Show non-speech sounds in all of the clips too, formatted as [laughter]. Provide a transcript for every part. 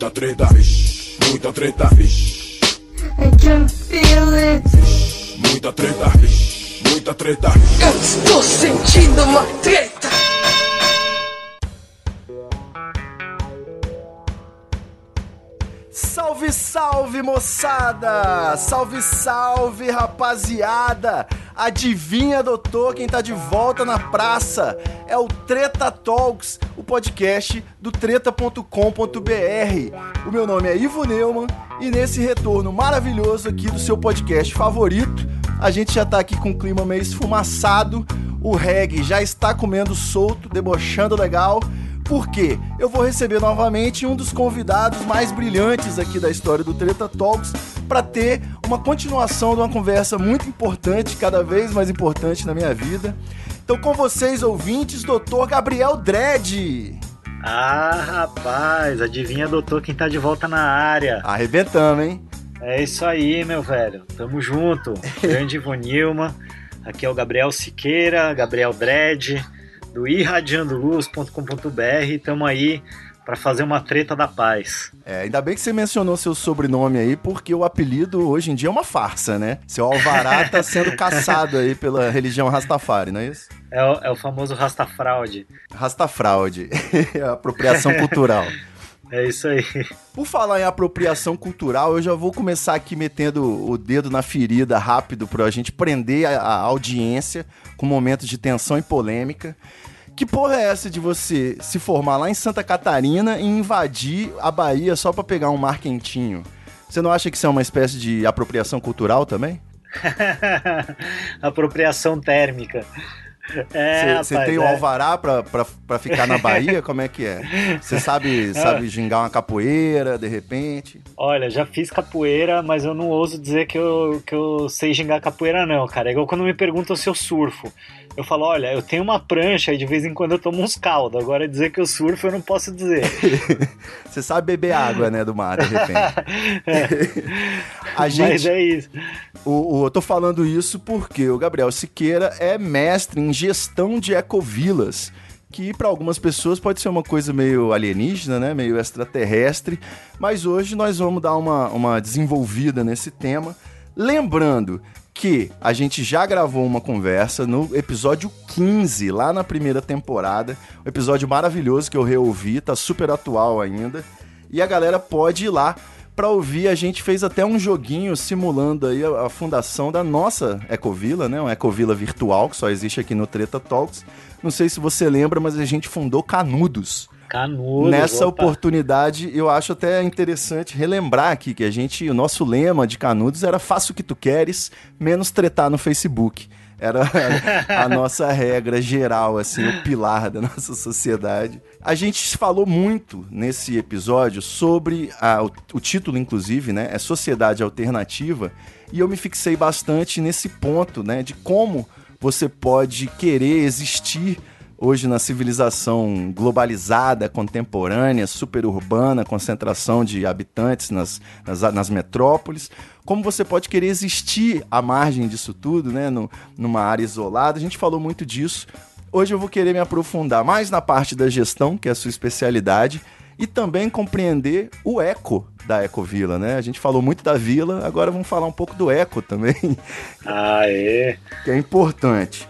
Muita treta, vixe, muita treta, vixe. I can feel it. Muita treta, vixe, muita treta. Eu estou sentindo uma treta. Salve, salve, moçada! Salve, salve, rapaziada! Adivinha, doutor, quem tá de volta na praça? É o Treta Talks, o podcast do treta.com.br. O meu nome é Ivo Neumann e nesse retorno maravilhoso aqui do seu podcast favorito, a gente já tá aqui com um clima meio esfumaçado, o reggae já está comendo solto, debochando legal porque eu vou receber novamente um dos convidados mais brilhantes aqui da história do Treta Talks para ter uma continuação de uma conversa muito importante, cada vez mais importante na minha vida. Então, com vocês, ouvintes, doutor Gabriel Dredd. Ah, rapaz, adivinha, doutor, quem tá de volta na área? Arrebentamos, hein? É isso aí, meu velho. Tamo junto. [laughs] Grande Ivo Nilma. Aqui é o Gabriel Siqueira, Gabriel Dredd do irradiandoluz.com.br. Estamos aí para fazer uma treta da paz. É, ainda bem que você mencionou seu sobrenome aí, porque o apelido hoje em dia é uma farsa, né? Seu Alvará tá [laughs] sendo caçado aí pela religião Rastafari, não é isso? É o, é o famoso Rastafraude. Rastafraude, [laughs] apropriação cultural. [laughs] É isso aí. [laughs] Por falar em apropriação cultural, eu já vou começar aqui metendo o dedo na ferida rápido pra gente prender a, a audiência com momentos de tensão e polêmica. Que porra é essa de você se formar lá em Santa Catarina e invadir a Bahia só pra pegar um mar quentinho? Você não acha que isso é uma espécie de apropriação cultural também? [laughs] apropriação térmica. Você é, tem o um alvará pra, pra, pra ficar na Bahia? Como é que é? Você sabe, [laughs] sabe gingar uma capoeira, de repente? Olha, já fiz capoeira, mas eu não ouso dizer que eu, que eu sei gingar capoeira, não, cara. É igual quando me perguntam se eu surfo. Eu falo, olha, eu tenho uma prancha e de vez em quando eu tomo uns caldos. Agora dizer que eu surfo eu não posso dizer. [laughs] Você sabe beber água, né, do mar, de repente. [laughs] é. A gente, Mas é isso. O, o, eu tô falando isso porque o Gabriel Siqueira é mestre em gestão de ecovilas que para algumas pessoas pode ser uma coisa meio alienígena, né? meio extraterrestre, mas hoje nós vamos dar uma, uma desenvolvida nesse tema. Lembrando que a gente já gravou uma conversa no episódio 15, lá na primeira temporada. Um episódio maravilhoso que eu reouvi, tá super atual ainda. E a galera pode ir lá para ouvir. A gente fez até um joguinho simulando aí a, a fundação da nossa Ecovila, né? Uma Ecovila virtual que só existe aqui no Treta Talks. Não sei se você lembra, mas a gente fundou Canudos. Canudos. Nessa opa. oportunidade, eu acho até interessante relembrar aqui que a gente, o nosso lema de Canudos era faça o que tu queres, menos tretar no Facebook. Era a [laughs] nossa regra geral, assim, o pilar da nossa sociedade. A gente falou muito nesse episódio sobre a, o, o título, inclusive, né? É Sociedade Alternativa. E eu me fixei bastante nesse ponto, né? De como você pode querer existir hoje na civilização globalizada, contemporânea, superurbana, concentração de habitantes nas, nas, nas, metrópoles, como você pode querer existir à margem disso tudo, né, no, numa área isolada. A gente falou muito disso. Hoje eu vou querer me aprofundar mais na parte da gestão, que é a sua especialidade, e também compreender o eco da Ecovila, né? A gente falou muito da vila, agora vamos falar um pouco do eco também. [laughs] Ah, é? Que é importante.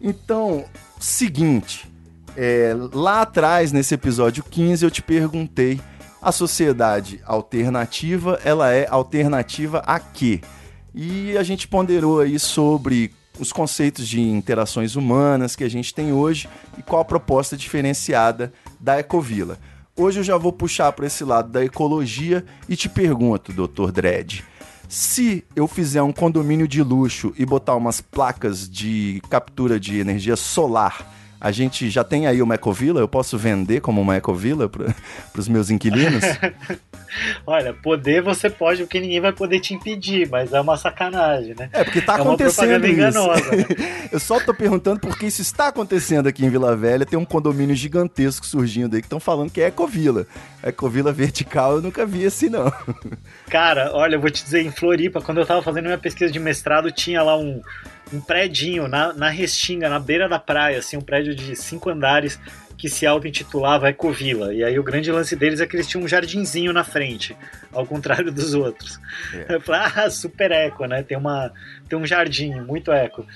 Então, seguinte, é, lá atrás, nesse episódio 15, eu te perguntei, a sociedade alternativa, ela é alternativa a quê? E a gente ponderou aí sobre os conceitos de interações humanas que a gente tem hoje e qual a proposta diferenciada da Ecovila. Hoje eu já vou puxar para esse lado da ecologia e te pergunto, Dr. Dredd, se eu fizer um condomínio de luxo e botar umas placas de captura de energia solar, a gente já tem aí uma ecovila? Eu posso vender como uma ecovila para [laughs] os meus inquilinos? [laughs] Olha, poder você pode, porque ninguém vai poder te impedir, mas é uma sacanagem, né? É, porque tá é acontecendo isso. Enganosa, né? [laughs] Eu só tô perguntando porque isso está acontecendo aqui em Vila Velha. Tem um condomínio gigantesco surgindo aí que estão falando que é ecovila. Ecovila vertical eu nunca vi assim, não. Cara, olha, eu vou te dizer, em Floripa, quando eu tava fazendo minha pesquisa de mestrado, tinha lá um um prédinho na, na Restinga, na beira da praia, assim, um prédio de cinco andares, que se auto-intitulava Ecovila. E aí o grande lance deles é que eles tinham um jardinzinho na frente, ao contrário dos outros. É. Eu falei, ah, super eco, né? Tem, uma, tem um jardim, muito eco.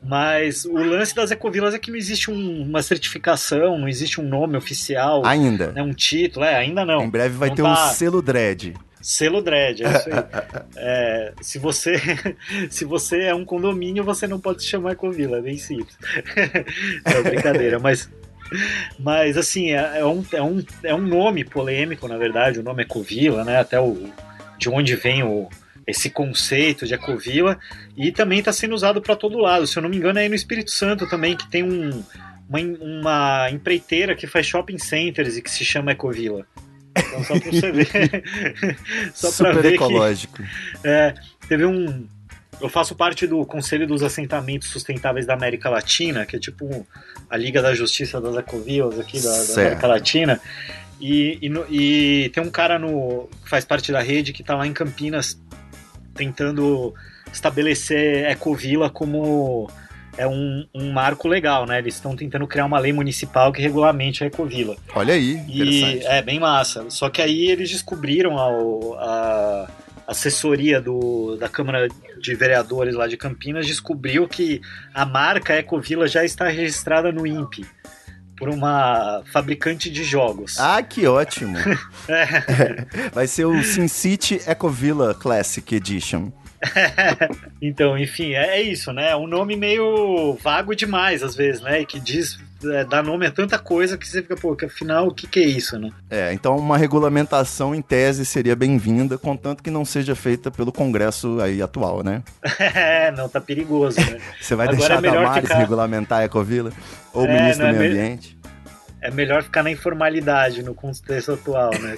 Mas o lance das ecovilas é que não existe um, uma certificação, não existe um nome oficial. Ainda. Né, um título, é, ainda não. Em breve vai não ter tá... um selo dread. Selo dread, é isso aí. [laughs] é, se, você, [laughs] se você é um condomínio, você não pode se chamar ecovila, é bem simples. [laughs] é brincadeira, mas mas assim, é, é, um, é, um, é um nome polêmico, na verdade, o nome é Covila, né? Até o, de onde vem o, esse conceito de ecovila e também está sendo usado para todo lado. Se eu não me engano, é aí no Espírito Santo também que tem um, uma, uma empreiteira que faz shopping centers e que se chama Ecovila. Então, só para você ver. [laughs] só Super ver ecológico. Que, é, teve um. Eu faço parte do Conselho dos Assentamentos Sustentáveis da América Latina, que é tipo a Liga da Justiça das Ecovilas aqui da, da América Latina. E, e, e, tem um cara no, que faz parte da rede que está lá em Campinas tentando estabelecer Ecovila como é um, um marco legal, né? Eles estão tentando criar uma lei municipal que regulamente a Ecovila. Olha aí, e é bem massa. Só que aí eles descobriram a, a assessoria do, da Câmara de Vereadores lá de Campinas descobriu que a marca Ecovila já está registrada no INPE por uma fabricante de jogos. Ah, que ótimo! [laughs] [laughs] é. Vai ser o SimCity Ecovilla Classic Edition. [laughs] então, enfim, é, é, isso, né? É um nome meio vago demais, às vezes, né? E que diz, é, dá nome a tanta coisa que você fica, pô, que afinal, o que, que é isso, né? É, então uma regulamentação em tese seria bem-vinda, contanto que não seja feita pelo Congresso aí atual, né? [laughs] é, não, tá perigoso, né? [laughs] você vai Agora deixar é a Damares ficar... regulamentar a Ecovila? Ou o é, ministro do é Meio Ambiente? É melhor ficar na informalidade no contexto atual, né?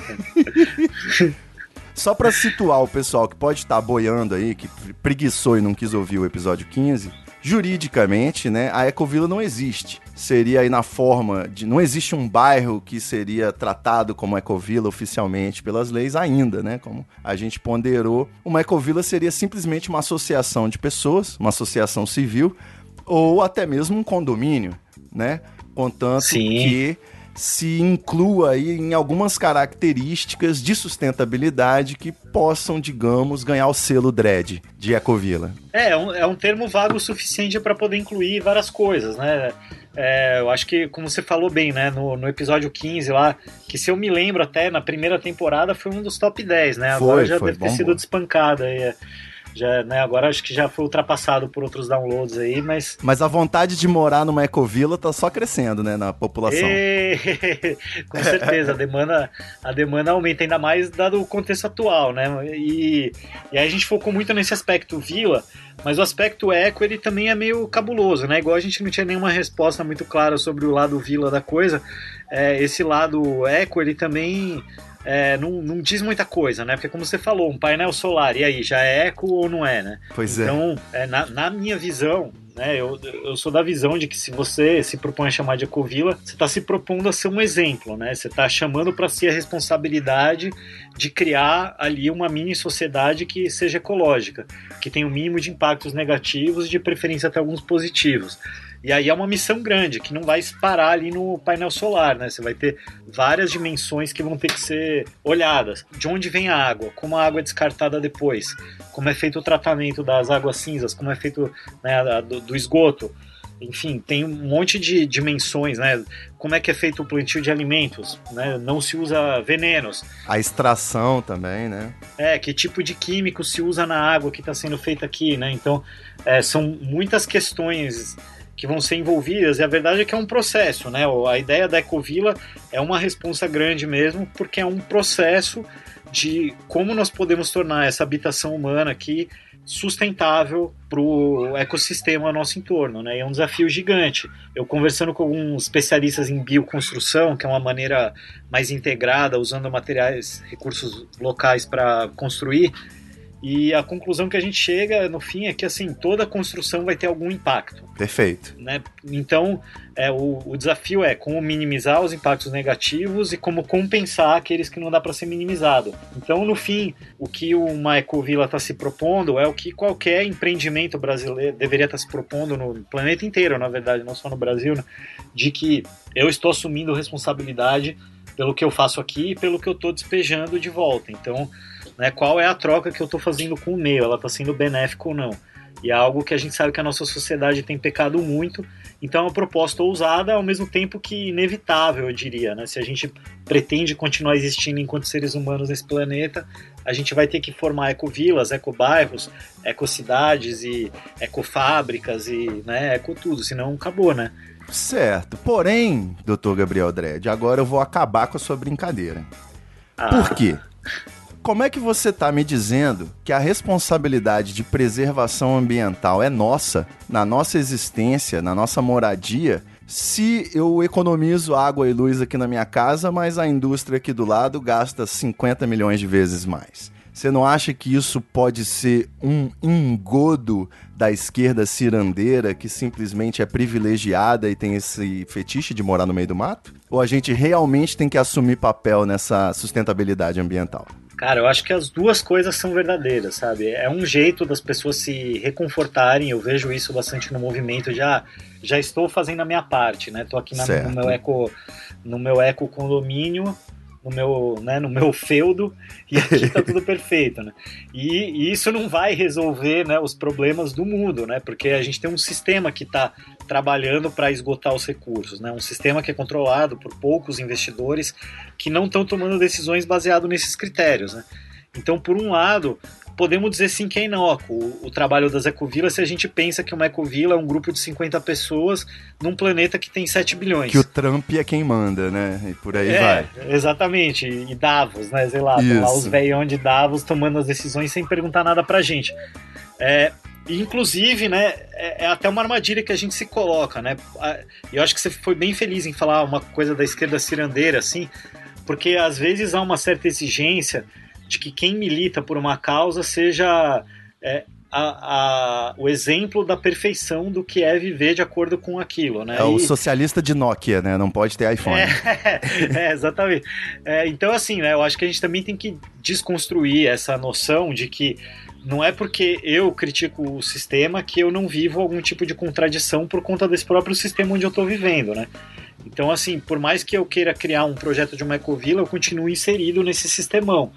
Só para situar o pessoal que pode estar boiando aí, que preguiçou e não quis ouvir o episódio 15, juridicamente, né, a Ecovila não existe. Seria aí na forma de. Não existe um bairro que seria tratado como Ecovila oficialmente pelas leis ainda, né? Como a gente ponderou. Uma Ecovila seria simplesmente uma associação de pessoas, uma associação civil, ou até mesmo um condomínio, né? Contanto Sim. que se inclua aí em algumas características de sustentabilidade que possam, digamos, ganhar o selo DRED de Ecovila. É, é um, é um termo vago o suficiente para poder incluir várias coisas, né? É, eu acho que, como você falou bem, né, no, no, episódio 15 lá, que se eu me lembro até, na primeira temporada foi um dos top 10, né? Agora foi, já foi, deve ter sido despancada aí. Já, né, agora acho que já foi ultrapassado por outros downloads aí, mas. Mas a vontade de morar numa ecovila tá só crescendo, né, na população. E... [laughs] Com certeza, a demanda, a demanda aumenta, ainda mais dado o contexto atual, né? E, e aí a gente focou muito nesse aspecto vila, mas o aspecto eco ele também é meio cabuloso, né? Igual a gente não tinha nenhuma resposta muito clara sobre o lado vila da coisa, é, esse lado eco ele também é, não, não, diz muita coisa, né? Porque como você falou, um painel solar, e aí, já é eco ou não é, né? Pois é. Então, é, na, na, minha visão, né, eu, eu sou da visão de que se você se propõe a chamar de ecovila, você está se propondo a ser um exemplo, né? Você está chamando para si a responsabilidade de criar ali uma mini sociedade que seja ecológica, que tenha o mínimo de impactos negativos e de preferência até alguns positivos. E aí é uma missão grande, que não vai parar ali no painel solar, né? Você vai ter várias dimensões que vão ter que ser olhadas. De onde vem a água? Como a água é descartada depois? Como é feito o tratamento das águas cinzas? Como é feito né, do, do esgoto? enfim, tem um monte de dimensões, né? Como é que é feito o plantio de alimentos, né? Não se usa venenos. A extração também, né? É, que tipo de químico se usa na água que está sendo feita aqui, né? Então, é, são muitas questões que vão ser envolvidas, e a verdade é que é um processo, né? A ideia da Ecovila é uma responsa grande mesmo, porque é um processo de como nós podemos tornar essa habitação humana aqui sustentável para o ecossistema ao nosso entorno, né? é um desafio gigante. Eu conversando com alguns especialistas em bioconstrução, que é uma maneira mais integrada, usando materiais, recursos locais para construir, E a conclusão que a gente chega no fim é que assim toda construção vai ter algum impacto. Perfeito. Né? Então é, o, o desafio é como minimizar os impactos negativos e como compensar aqueles que não dá para ser minimizado. Então no fim o que uma ecovila está se propondo é o que qualquer empreendimento brasileiro deveria estar tá se propondo no planeta inteiro, na verdade, não só no Brasil, né? de que eu estou assumindo responsabilidade pelo que eu faço aqui e pelo que eu estou despejando de volta. Então né, qual é a troca que eu estou fazendo com o meio, ela está sendo benéfica ou não. E é algo que a gente sabe que a nossa sociedade tem pecado muito, então é uma proposta ousada, ao mesmo tempo que inevitável, eu diria. Né? Se a gente pretende continuar existindo enquanto seres humanos nesse planeta, a gente vai ter que formar ecovilas, ecobairros, ecocidades e ecofábricas e né, eco tudo, senão acabou, né? Certo. Porém, doutor Gabriel Dredd, agora eu vou acabar com a sua brincadeira. Ah. Por quê? [laughs] Como é que você está me dizendo que a responsabilidade de preservação ambiental é nossa, na nossa existência, na nossa moradia, se eu economizo água e luz aqui na minha casa, mas a indústria aqui do lado gasta 50 milhões de vezes mais? Você não acha que isso pode ser um engodo da esquerda cirandeira que simplesmente é privilegiada e tem esse fetiche de morar no meio do mato? Ou a gente realmente tem que assumir papel nessa sustentabilidade ambiental? Cara, eu acho que as duas coisas são verdadeiras, sabe? É um jeito das pessoas se reconfortarem, eu vejo isso bastante no movimento, já já estou fazendo a minha parte, né? Tô aqui na, no meu eco no meu eco condomínio, no meu, né, no meu feudo e aqui tá tudo [laughs] perfeito, né? E, e, isso não vai resolver, né, os problemas do mundo, né? Porque a gente tem um sistema que está trabalhando para esgotar os recursos, né? Um sistema que é controlado por poucos investidores que não estão tomando decisões baseado nesses critérios, né? Então, por um lado, podemos dizer sim que é inócuo o, trabalho das ecovilas se a gente pensa que uma ecovila é um grupo de 50 pessoas num planeta que tem 7 bilhões. Que o Trump é quem manda, né? E por aí é, vai. Exatamente. E Davos, né? Sei lá, lá os velhão de Davos tomando as decisões sem perguntar nada pra gente. É, inclusive, né, é, é, até uma armadilha que a gente se coloca, né? Eu acho que você foi bem feliz em falar uma coisa da esquerda cirandeira, assim, porque às vezes há uma certa exigência de que quem milita por uma causa seja é, a, a, o exemplo da perfeição do que é viver de acordo com aquilo, né? É o socialista de Nokia, né? Não pode ter iPhone. É, [laughs] é exatamente. É, então, assim, né? Eu acho que a gente também tem que desconstruir essa noção de que não é porque eu critico o sistema que eu não vivo algum tipo de contradição por conta desse próprio sistema onde eu estou vivendo, né? Então, assim, por mais que eu queira criar um projeto de uma ecovila, eu continuo inserido nesse sistemão.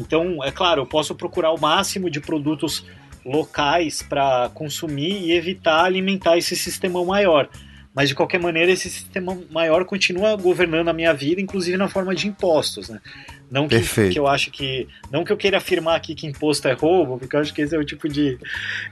Então, é claro, eu posso procurar o máximo de produtos locais para consumir e evitar alimentar esse sistema maior. Mas de qualquer maneira, esse sistema maior continua governando a minha vida, inclusive na forma de impostos. Né? Não que, que, eu acho que. Não que eu queira afirmar aqui que imposto é roubo, porque eu acho que esse é o tipo de,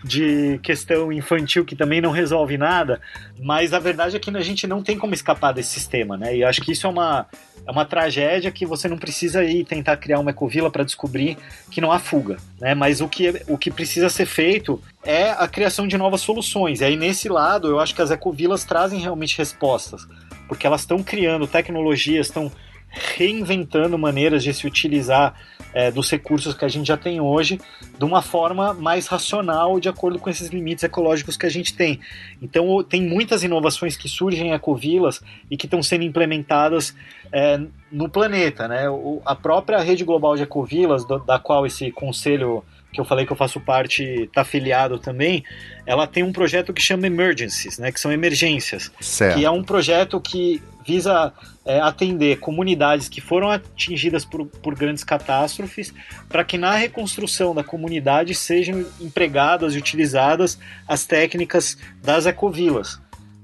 de questão infantil que também não resolve nada. Mas a verdade é que a gente não tem como escapar desse sistema, né? E acho que isso é uma, é uma tragédia que você não precisa ir tentar criar uma ecovila para descobrir que não há fuga. Né? Mas o que, o que precisa ser feito é a criação de novas soluções. E aí, nesse lado, eu acho que as ecovilas trazem realmente respostas. Porque elas estão criando tecnologias, estão reinventando maneiras de se utilizar é, dos recursos que a gente já tem hoje de uma forma mais racional, de acordo com esses limites ecológicos que a gente tem. Então, tem muitas inovações que surgem em ecovilas e que estão sendo implementadas é, no planeta. Né? O, a própria rede global de ecovilas, do, da qual esse conselho que eu falei que eu faço parte, está afiliado também, ela tem um projeto que chama Emergencies, né, que são emergências, certo. que é um projeto que visa é, atender comunidades que foram atingidas por, por grandes catástrofes, para que na reconstrução da comunidade sejam empregadas e utilizadas as técnicas das ecovilas.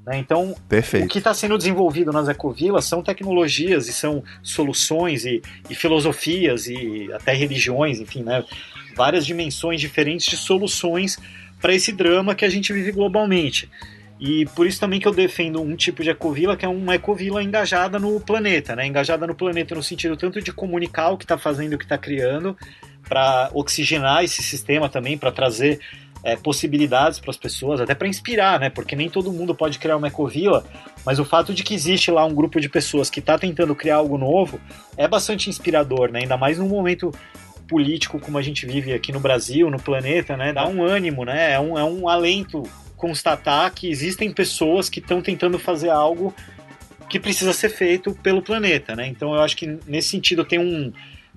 Né? Então, Perfeito. o que está sendo desenvolvido nas ecovilas são tecnologias e são soluções e, e filosofias e até religiões, enfim, né? Várias dimensões diferentes de soluções para esse drama que a gente vive globalmente. E por isso também que eu defendo um tipo de ecovila que é uma ecovila engajada no planeta, né? Engajada no planeta no sentido tanto de comunicar o que está fazendo o que está criando, para oxigenar esse sistema também, para trazer é, possibilidades para as pessoas, até para inspirar, né? Porque nem todo mundo pode criar uma ecovila, mas o fato de que existe lá um grupo de pessoas que está tentando criar algo novo é bastante inspirador, né? Ainda mais num momento político como a gente vive aqui no Brasil, no planeta, né? Dá um ânimo, né? É um, é um alento constatar que existem pessoas que estão tentando fazer algo que precisa ser feito pelo planeta, né? Então eu acho que nesse sentido tem um,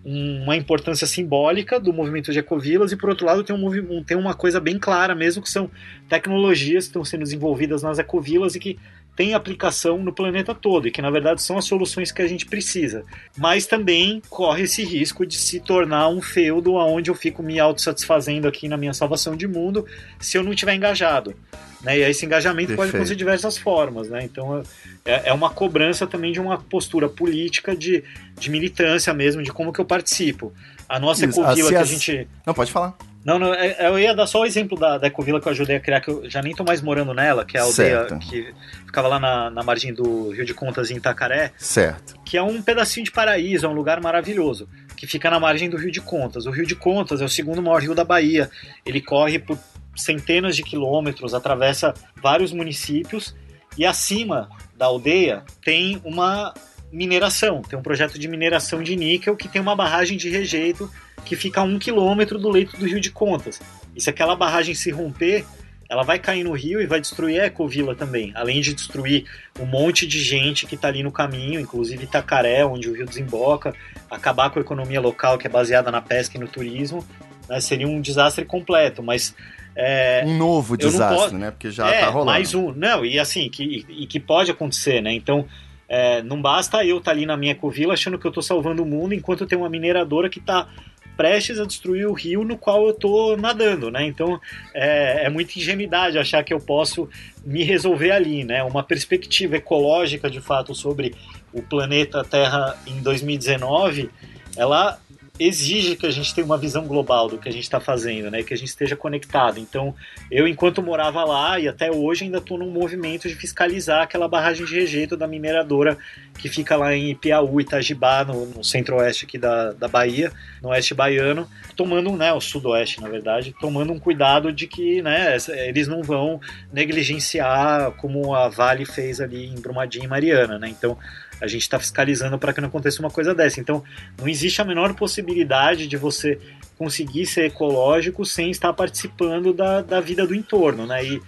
uma importância simbólica do movimento de ecovilas e por outro lado tem, um, tem uma coisa bem clara mesmo que são tecnologias que estão sendo desenvolvidas nas ecovilas e que tem aplicação no planeta todo e que na verdade são as soluções que a gente precisa. Mas também corre esse risco de se tornar um feudo onde eu fico me autossatisfazendo aqui na minha salvação de mundo se eu não estiver engajado. Né? E esse engajamento Perfeito. pode acontecer de diversas formas. Né? Então é, é uma cobrança também de uma postura política de, de militância mesmo, de como que eu participo. A nossa Isso, ecovila que a gente. Não, pode falar. Não, não, é, eu ia dar só o exemplo da, da Ecovila que eu ajudei a criar, que eu já nem tô mais morando nela, que é a aldeia certo. que ficava lá na, na margem do Rio de Contas, em Itacaré. Certo. Que é um pedacinho de paraíso, é um lugar maravilhoso, que fica na margem do Rio de Contas. O Rio de Contas é o segundo maior rio da Bahia. Ele corre por centenas de quilômetros, atravessa vários municípios e acima da aldeia tem uma mineração, tem um projeto de mineração de níquel que tem uma barragem de rejeito que fica a um quilômetro do leito do Rio de Contas. E se aquela barragem se romper, ela vai cair no rio e vai destruir a Ecovila também, além de destruir um monte de gente que está ali no caminho, inclusive Itacaré, onde o rio desemboca, acabar com a economia local que é baseada na pesca e no turismo, né, seria um desastre completo, mas é, um novo desastre, posso... né? Porque já é, tá rolando. Mais um. Não, e assim, que, e que pode acontecer, né? Então, é, não basta eu estar tá ali na minha covila achando que eu estou salvando o mundo enquanto tem uma mineradora que está prestes a destruir o rio no qual eu estou nadando, né? Então é, é muita ingenuidade achar que eu posso me resolver ali, né? Uma perspectiva ecológica de fato sobre o planeta Terra em 2019, ela exige que a gente tenha uma visão global do que a gente está fazendo, né? Que a gente esteja conectado. Então, eu, enquanto morava lá e até hoje, ainda estou num movimento de fiscalizar aquela barragem de rejeito da mineradora que fica lá em Piauí, Itajibá, no, no centro-oeste aqui da, da Bahia, no oeste baiano, tomando, né, o sudoeste, na verdade, tomando um cuidado de que, né, eles não vão negligenciar como a Vale fez ali em Brumadinho e Mariana, né? Então, a gente está fiscalizando para que não aconteça uma coisa dessa. Então, não existe a menor possibilidade de você conseguir ser ecológico sem estar participando da, da vida do entorno, né? E,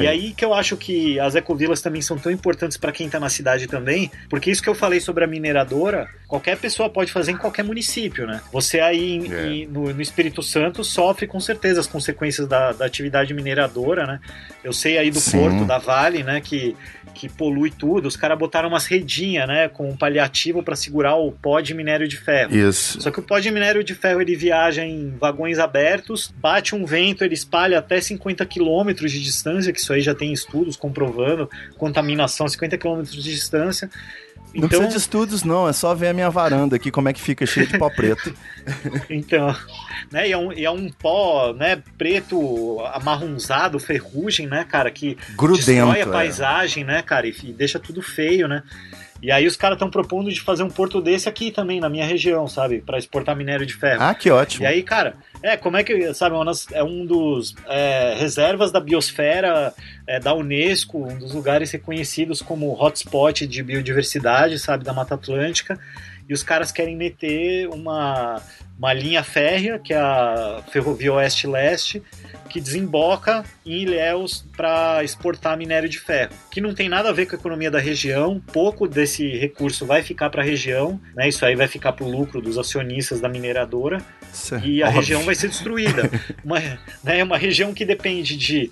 e aí que eu acho que as ecovilas também são tão importantes para quem está na cidade também, porque isso que eu falei sobre a mineradora, qualquer pessoa pode fazer em qualquer município, né? Você aí em, é. em, no, no, Espírito Santo sofre com certeza as consequências da, da atividade mineradora, né? Eu sei aí do Sim. Porto, da Vale, né, que, que polui tudo, os caras botaram umas redinhas, né, com um paliativo para segurar o pó de minério de ferro. Isso. Só que o pó de minério de ferro ele viaja em vagões abertos, bate um vento, ele espalha até 50 quilômetros de distância, que isso aí já tem estudos comprovando, contaminação a 50 quilômetros de distância. Não então... precisa de estudos, não, é só ver a minha varanda aqui, como é que fica cheio de pó preto. [laughs] então, né, e é, um, e é um pó, né, preto, amarronzado, ferrugem, né, cara, que Grudento, destrói a é. paisagem, é. né, cara, e, e deixa tudo feio, né. E aí os caras estão propondo de fazer um porto desse aqui também, na minha região, sabe? para exportar minério de ferro. Ah, que ótimo. E aí, cara, é, como é que, sabe, é um dos é, reservas da biosfera é, da Unesco, um dos lugares reconhecidos como hotspot de biodiversidade, sabe, da Mata Atlântica. E os caras querem meter uma, uma linha férrea, que é a Ferrovia Oeste-Leste, que desemboca em Ilhéus para exportar minério de ferro, que não tem nada a ver com a economia da região, pouco desse recurso vai ficar para a região, né? Isso aí vai ficar para o lucro dos acionistas da mineradora e a óbvio. região vai ser destruída. [laughs] uma, né, uma região que depende de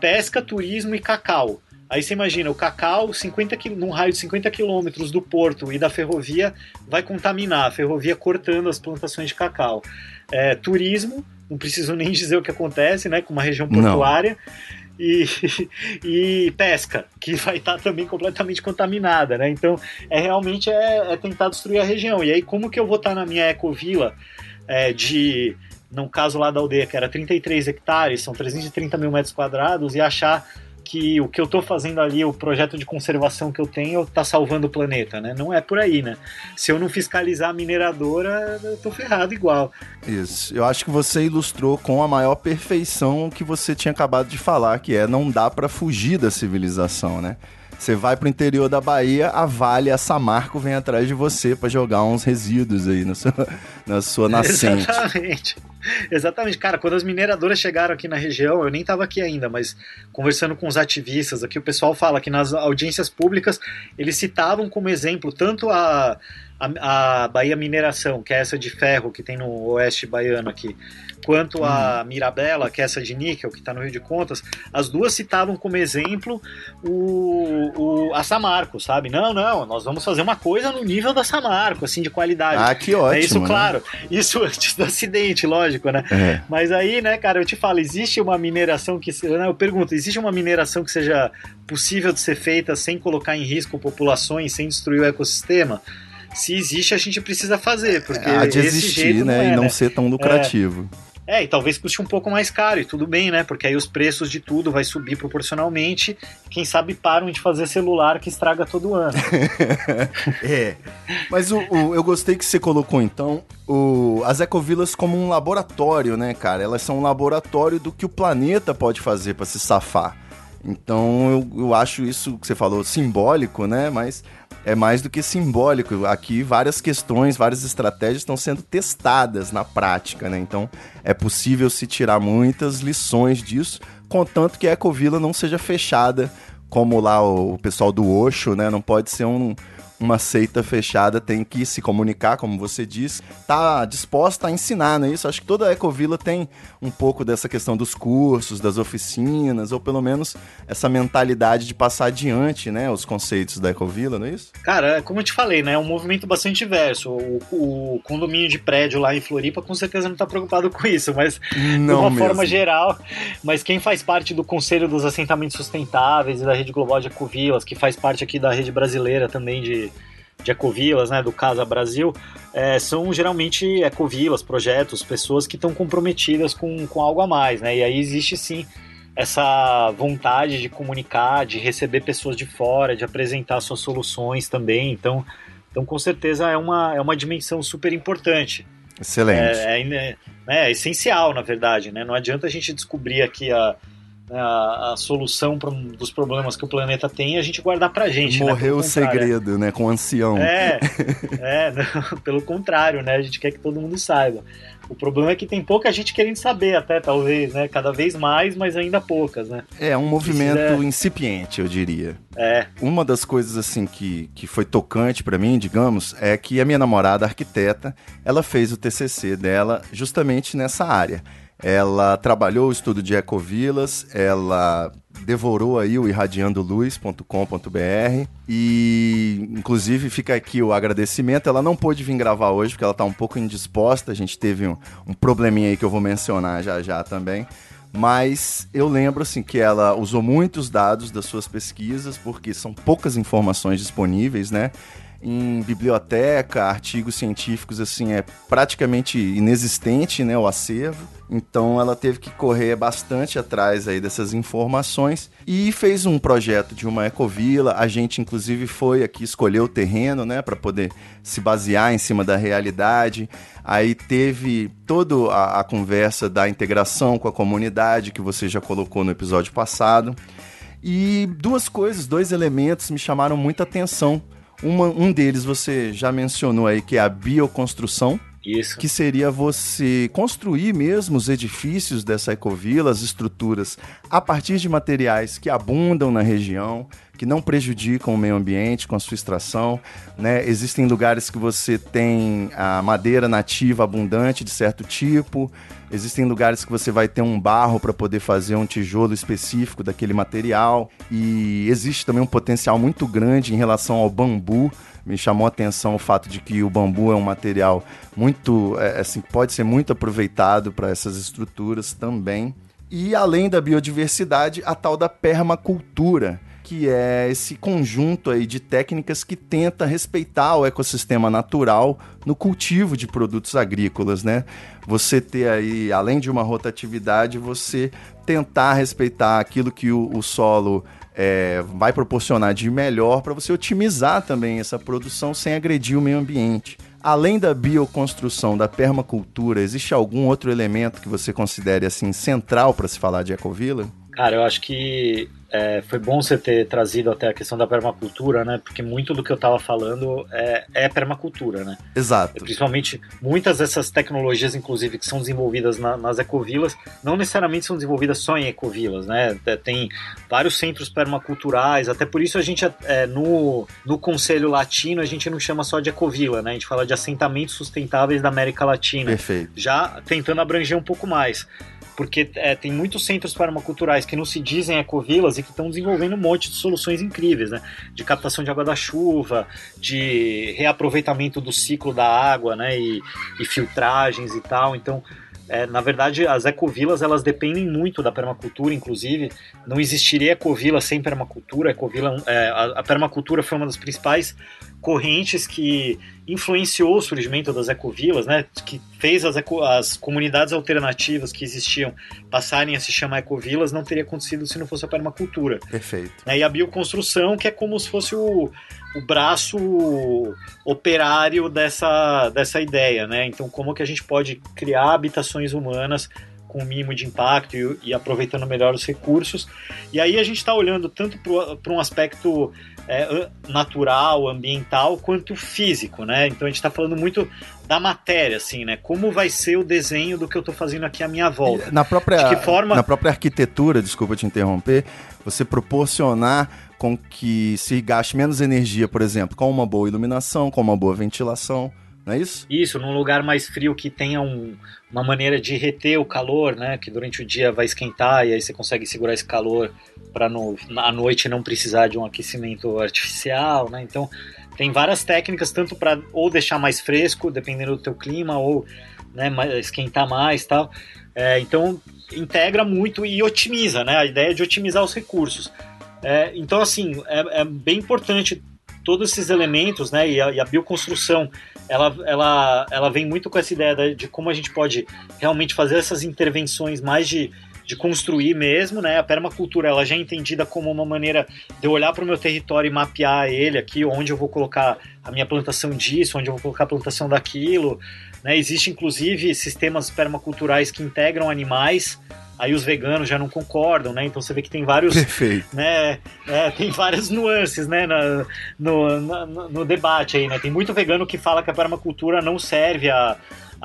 pesca, turismo e cacau. Aí você imagina, o cacau, 50 num raio de 50 quilômetros do porto e da ferrovia, vai contaminar a ferrovia cortando as plantações de cacau. É, turismo, não preciso nem dizer o que acontece, né? Com uma região portuária. E, [laughs] e, pesca, que vai estar também completamente contaminada, né? Então, é realmente é, é, tentar destruir a região. E aí, como que eu vou estar na minha ecovila é, de, no caso lá da aldeia, que era 33 hectares, são 330 mil metros quadrados, e achar que o que eu estou fazendo ali, o projeto de conservação que eu tenho, está salvando o planeta, né? Não é por aí, né? Se eu não fiscalizar a mineradora, eu tô ferrado igual. Isso. Eu acho que você ilustrou com a maior perfeição o que você tinha acabado de falar, que é não dá para fugir da civilização, né? Você vai pro interior da Bahia, a Vale, a Samarco vem atrás de você para jogar uns resíduos aí no seu, na sua [laughs] nascente. Exatamente. [laughs] Exatamente, cara, quando as mineradoras chegaram aqui na região, eu nem estava aqui ainda, mas conversando com os ativistas aqui, o pessoal fala que nas audiências públicas eles citavam como exemplo tanto a, a, a Bahia Mineração, que é essa de ferro que tem no oeste baiano aqui, quanto a Uhum. Mirabela, que é essa de níquel, que está no Rio de Contas, as duas citavam como exemplo o, o, a Samarco, sabe? Não, não, nós vamos fazer uma coisa no nível da Samarco, assim, de qualidade. Ah, que ótimo. é isso, né? claro. Isso antes do acidente, lógico, né? É. Mas aí, né, cara, eu te falo, existe uma mineração que. né, Eu pergunto, existe uma mineração que seja possível de ser feita sem colocar em risco populações, sem destruir o ecossistema? Se existe, a gente precisa fazer, porque Há de existir, né? é, e não né? ser tão lucrativo. É, e talvez custe um pouco mais caro, e tudo bem, né? Porque aí os preços de tudo vai subir proporcionalmente. Quem sabe param de fazer celular que estraga todo ano. [laughs] É. Mas o, o- eu gostei que você colocou, então, o, as ecovilas como um laboratório, né, cara? Elas são um laboratório do que o planeta pode fazer para se safar. Então eu, eu acho isso que você falou simbólico, né? Mas é mais do que simbólico. Aqui várias questões, várias estratégias estão sendo testadas na prática, né? Então é possível se tirar muitas lições disso, contanto que a Ecovila não seja fechada como lá o, pessoal do Osho, né? Não pode ser um- uma seita fechada, tem que se comunicar, como você disse, tá disposta a ensinar, não é isso? Acho que toda a Ecovila tem um pouco dessa questão dos cursos, das oficinas, ou pelo menos essa mentalidade de passar adiante, né, os conceitos da Ecovila, não é isso? Cara, como eu te falei, né? É um movimento bastante diverso. O, o condomínio de prédio lá em Floripa com certeza não tá preocupado com isso, mas de Não uma mesmo. forma geral. Mas quem faz parte do Conselho dos Assentamentos Sustentáveis e da Rede Global de Ecovilas, que faz parte aqui da rede brasileira também de, de ecovilas, né, do Casa Brasil, é, são geralmente ecovilas, projetos, pessoas que estão comprometidas com, com algo a mais, né? E aí existe sim essa vontade de comunicar, de receber pessoas de fora, de apresentar suas soluções também. Então, então com certeza é uma, é uma dimensão super importante. Excelente. É, é, né, é essencial, na verdade. Né? Não adianta a gente descobrir aqui a, a, a solução pra, um dos problemas que o planeta tem e a gente guardar pra gente. né? Morreu Pelo o segredo, né, com o ancião. É, é [laughs] não, pelo contrário, né? A gente quer que todo mundo saiba. O problema é que tem pouca gente querendo saber, até talvez, né? Cada vez mais, mas ainda poucas, né? É um movimento Precisa- incipiente, eu diria. É, Uma das coisas assim que, que foi tocante pra mim, digamos, é que a minha namorada, arquiteta, ela fez o TCC dela justamente nessa área. Ela trabalhou o estudo de ecovilas, ela devorou aí o irradiandoluz.com.br e inclusive fica aqui o agradecimento. Ela não pôde vir gravar hoje porque ela tá um pouco indisposta, a gente teve um, um probleminha aí que eu vou mencionar já já também. Mas eu lembro assim que ela usou muitos dados das suas pesquisas, porque são poucas informações disponíveis, né? Em biblioteca, artigos científicos, assim, é praticamente inexistente, né, o acervo. Então ela teve que correr bastante atrás aí dessas informações e fez um projeto de uma ecovila. A gente inclusive foi aqui escolher o terreno, né, para poder se basear em cima da realidade. Aí teve toda a, a conversa da integração com a comunidade que você já colocou no episódio passado. E duas coisas, dois elementos me chamaram muita atenção. Uma- um deles você já mencionou aí, que é a bioconstrução, isso. que seria você construir mesmo os edifícios dessa ecovila, as estruturas, a partir de materiais que abundam na região, que não prejudicam o meio ambiente com a sua extração. Né? Existem lugares que você tem a madeira nativa abundante de certo tipo, existem lugares que você vai ter um barro para poder fazer um tijolo específico daquele material, e existe também um potencial muito grande em relação ao bambu me chamou a atenção o fato de que o bambu é um material muito, é, assim, pode ser muito aproveitado para essas estruturas também. E além da biodiversidade, a tal da permacultura, que é esse conjunto aí de técnicas que tenta respeitar o ecossistema natural no cultivo de produtos agrícolas, né? Você ter aí, além de uma rotatividade, você tentar respeitar aquilo que o, o solo é, vai proporcionar de melhor para você otimizar também essa produção sem agredir o meio ambiente. Além da bioconstrução, da permacultura, existe algum outro elemento que você considere assim central para se falar de ecovila? Cara, eu acho que é, foi bom você ter trazido até a questão da permacultura, né? Porque muito do que eu estava falando é, é, permacultura, né? Exato. Principalmente muitas dessas tecnologias, inclusive, que são desenvolvidas na, nas ecovilas, não necessariamente são desenvolvidas só em ecovilas, né? É, tem vários centros permaculturais, até por isso a gente, é, no, no Conselho Latino, a gente não chama só de ecovila, né? A gente fala de assentamentos sustentáveis da América Latina. Perfeito. Já tentando abranger um pouco mais porque é, tem muitos centros permaculturais que não se dizem ecovilas e que estão desenvolvendo um monte de soluções incríveis, né? De captação de água da chuva, de reaproveitamento do ciclo da água, né? E, e filtragens e tal. Então, é, na verdade, as ecovilas elas dependem muito da permacultura, inclusive. Não existiria ecovila sem permacultura. Ecovila, é, a, a permacultura foi uma das principais correntes que influenciou o surgimento das ecovilas, né, que fez as, eco, as comunidades alternativas que existiam passarem a se chamar ecovilas, não teria acontecido se não fosse a permacultura. Perfeito. Né, e a bioconstrução, que é como se fosse o, o braço operário dessa, dessa ideia, né? Então, como que a gente pode criar habitações humanas com o mínimo de impacto e, e aproveitando melhor os recursos. E aí a gente está olhando tanto para um aspecto é, natural, ambiental, quanto físico, né? Então a gente está falando muito da matéria, assim, né? Como vai ser o desenho do que eu estou fazendo aqui à minha volta? Na própria, De que forma... na própria arquitetura, desculpa te interromper, você proporcionar com que se gaste menos energia, por exemplo, com uma boa iluminação, com uma boa ventilação, não é isso? Isso, num lugar mais frio que tenha um, uma maneira de reter o calor, né? Que durante o dia vai esquentar e aí você consegue segurar esse calor para à noite não precisar de um aquecimento artificial, né? Então tem várias técnicas tanto para ou deixar mais fresco, dependendo do teu clima, ou né, esquentar mais, tal. É, então integra muito e otimiza, né? A ideia de otimizar os recursos. É, então assim é, é, bem importante todos esses elementos, né? E a, e a bioconstrução ela, ela, ela vem muito com essa ideia de como a gente pode realmente fazer essas intervenções mais de, de construir mesmo, né? A permacultura ela já é entendida como uma maneira de eu olhar para o meu território e mapear ele aqui, onde eu vou colocar a minha plantação disso, onde eu vou colocar a plantação daquilo. Né? Existe inclusive sistemas permaculturais que integram animais aí os veganos já não concordam, né? Então você vê que tem vários, Perfeito. né? É, tem várias nuances, né? Na, no, no, no, debate aí, né? Tem muito vegano que fala que a permacultura não serve a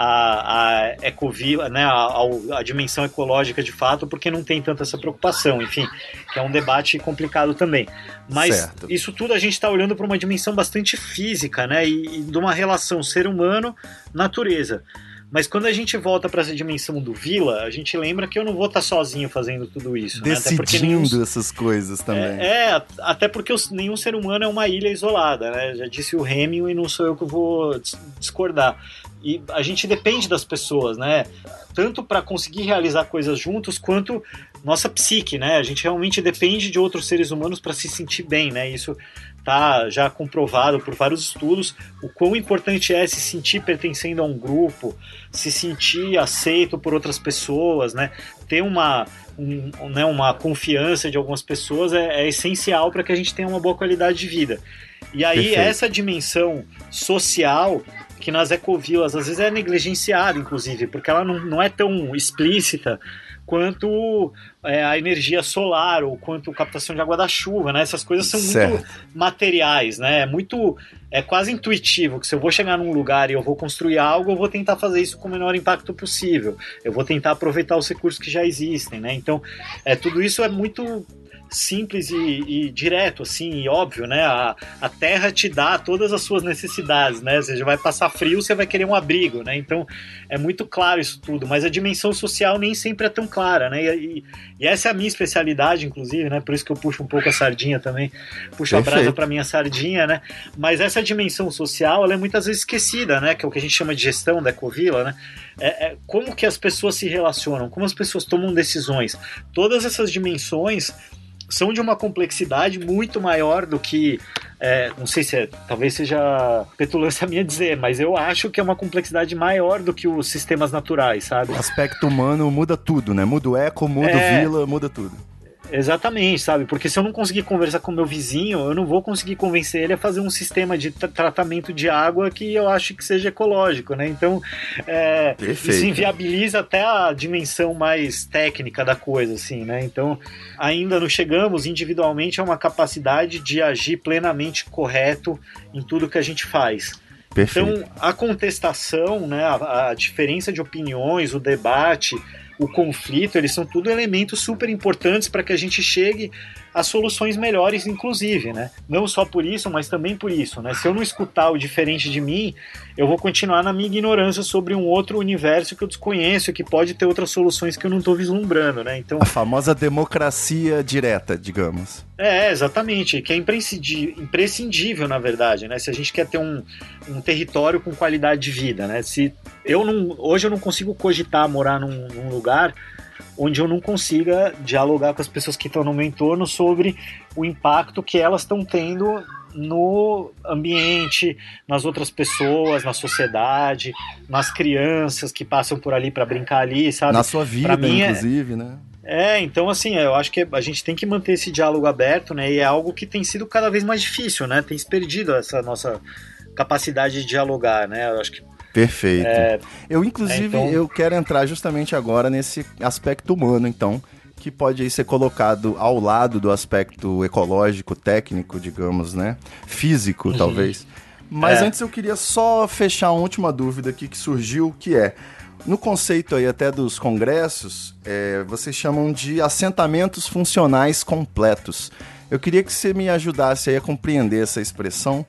a, a ecovila, né, a, a, a, dimensão ecológica de fato, porque não tem tanta essa preocupação, enfim, que é um debate complicado também. Mas certo. isso tudo a gente está olhando para uma dimensão bastante física, né, e, e de uma relação ser humano-natureza. Mas quando a gente volta para essa dimensão do vila, a gente lembra que eu não vou estar tá sozinho fazendo tudo isso. Decidindo né? nenhum... essas coisas também. É, é até porque nenhum ser humano é uma ilha isolada, né? Já disse o Hemingway e não sou eu que vou discordar. E a gente depende das pessoas, né? Tanto para conseguir realizar coisas juntos, quanto nossa psique, né? A gente realmente depende de outros seres humanos para se sentir bem, né? Isso tá já comprovado por vários estudos o quão importante é se sentir pertencendo a um grupo, se sentir aceito por outras pessoas, né? Ter uma, um, né, uma confiança de algumas pessoas é, é essencial para que a gente tenha uma boa qualidade de vida. E aí Perfeito. essa dimensão social que nas ecovilas às vezes é negligenciada, inclusive, porque ela não, não é tão explícita quanto é, a energia solar ou quanto captação de água da chuva, né? Essas coisas são certo. muito materiais, né? É muito, é quase intuitivo que se eu vou chegar num lugar e eu vou construir algo, eu vou tentar fazer isso com o menor impacto possível. Eu vou tentar aproveitar os recursos que já existem, né? Então, é tudo isso é muito simples e, e, direto, assim, e óbvio, né? A, a terra te dá todas as suas necessidades, né? Você vai passar frio, você vai querer um abrigo, né? Então é muito claro isso tudo, mas a dimensão social nem sempre é tão clara, né? E, e essa é a minha especialidade, inclusive, né? Por isso que eu puxo um pouco a sardinha também, puxo Perfeito. a brasa para minha sardinha, né? Mas essa dimensão social, ela é muitas vezes esquecida, né? Que é o que a gente chama de gestão da Ecovila, né? É, é, como que as pessoas se relacionam, como as pessoas tomam decisões. Todas essas dimensões são de uma complexidade muito maior do que. É, não sei se é, talvez seja petulância [laughs] minha dizer, mas eu acho que é uma complexidade maior do que os sistemas naturais, sabe? O aspecto humano muda tudo, né? Muda o eco, muda é, o vila, muda tudo. Exatamente, sabe? Porque se eu não conseguir conversar com meu vizinho, eu não vou conseguir convencer ele a fazer um sistema de tra tratamento de água que eu acho que seja ecológico, né? Então, é, isso inviabiliza até a dimensão mais técnica da coisa, assim, né? Então, ainda não chegamos individualmente a uma capacidade de agir plenamente correto em tudo que a gente faz. Perfeito. Então, a contestação, né, a, a diferença de opiniões, o debate, o conflito, eles são tudo elementos super importantes para que a gente chegue a soluções melhores, inclusive, né? Não só por isso, mas também por isso, né? Se eu não escutar o diferente de mim, eu vou continuar na minha ignorância sobre um outro universo que eu desconheço, que pode ter outras soluções que eu não estou vislumbrando, né? Então a famosa democracia direta, digamos. É, exatamente, que é imprescindível, na verdade, né? Se a gente quer ter um, um território com qualidade de vida, né? Se eu não, hoje eu não consigo cogitar morar num, num lugar onde eu não consiga dialogar com as pessoas que estão no meu entorno sobre o impacto que elas estão tendo no ambiente, nas outras pessoas, na sociedade, nas crianças que passam por ali para brincar ali, sabe? Na sua vida, é inclusive, é... né? É, então assim, eu acho que a gente tem que manter esse diálogo aberto, né? E é algo que tem sido cada vez mais difícil, né? Tem se perdido essa nossa capacidade de dialogar, né? Eu acho que Perfeito. É, eu, inclusive, então... eu quero entrar justamente agora nesse aspecto humano, então, que pode aí ser colocado ao lado do aspecto ecológico, técnico, digamos, né? Físico, uhum. talvez. Mas é. antes eu queria só fechar uma última dúvida aqui que surgiu, que é, no conceito aí até dos congressos, é, vocês chamam de assentamentos funcionais completos. Eu queria que você me ajudasse aí a compreender essa expressão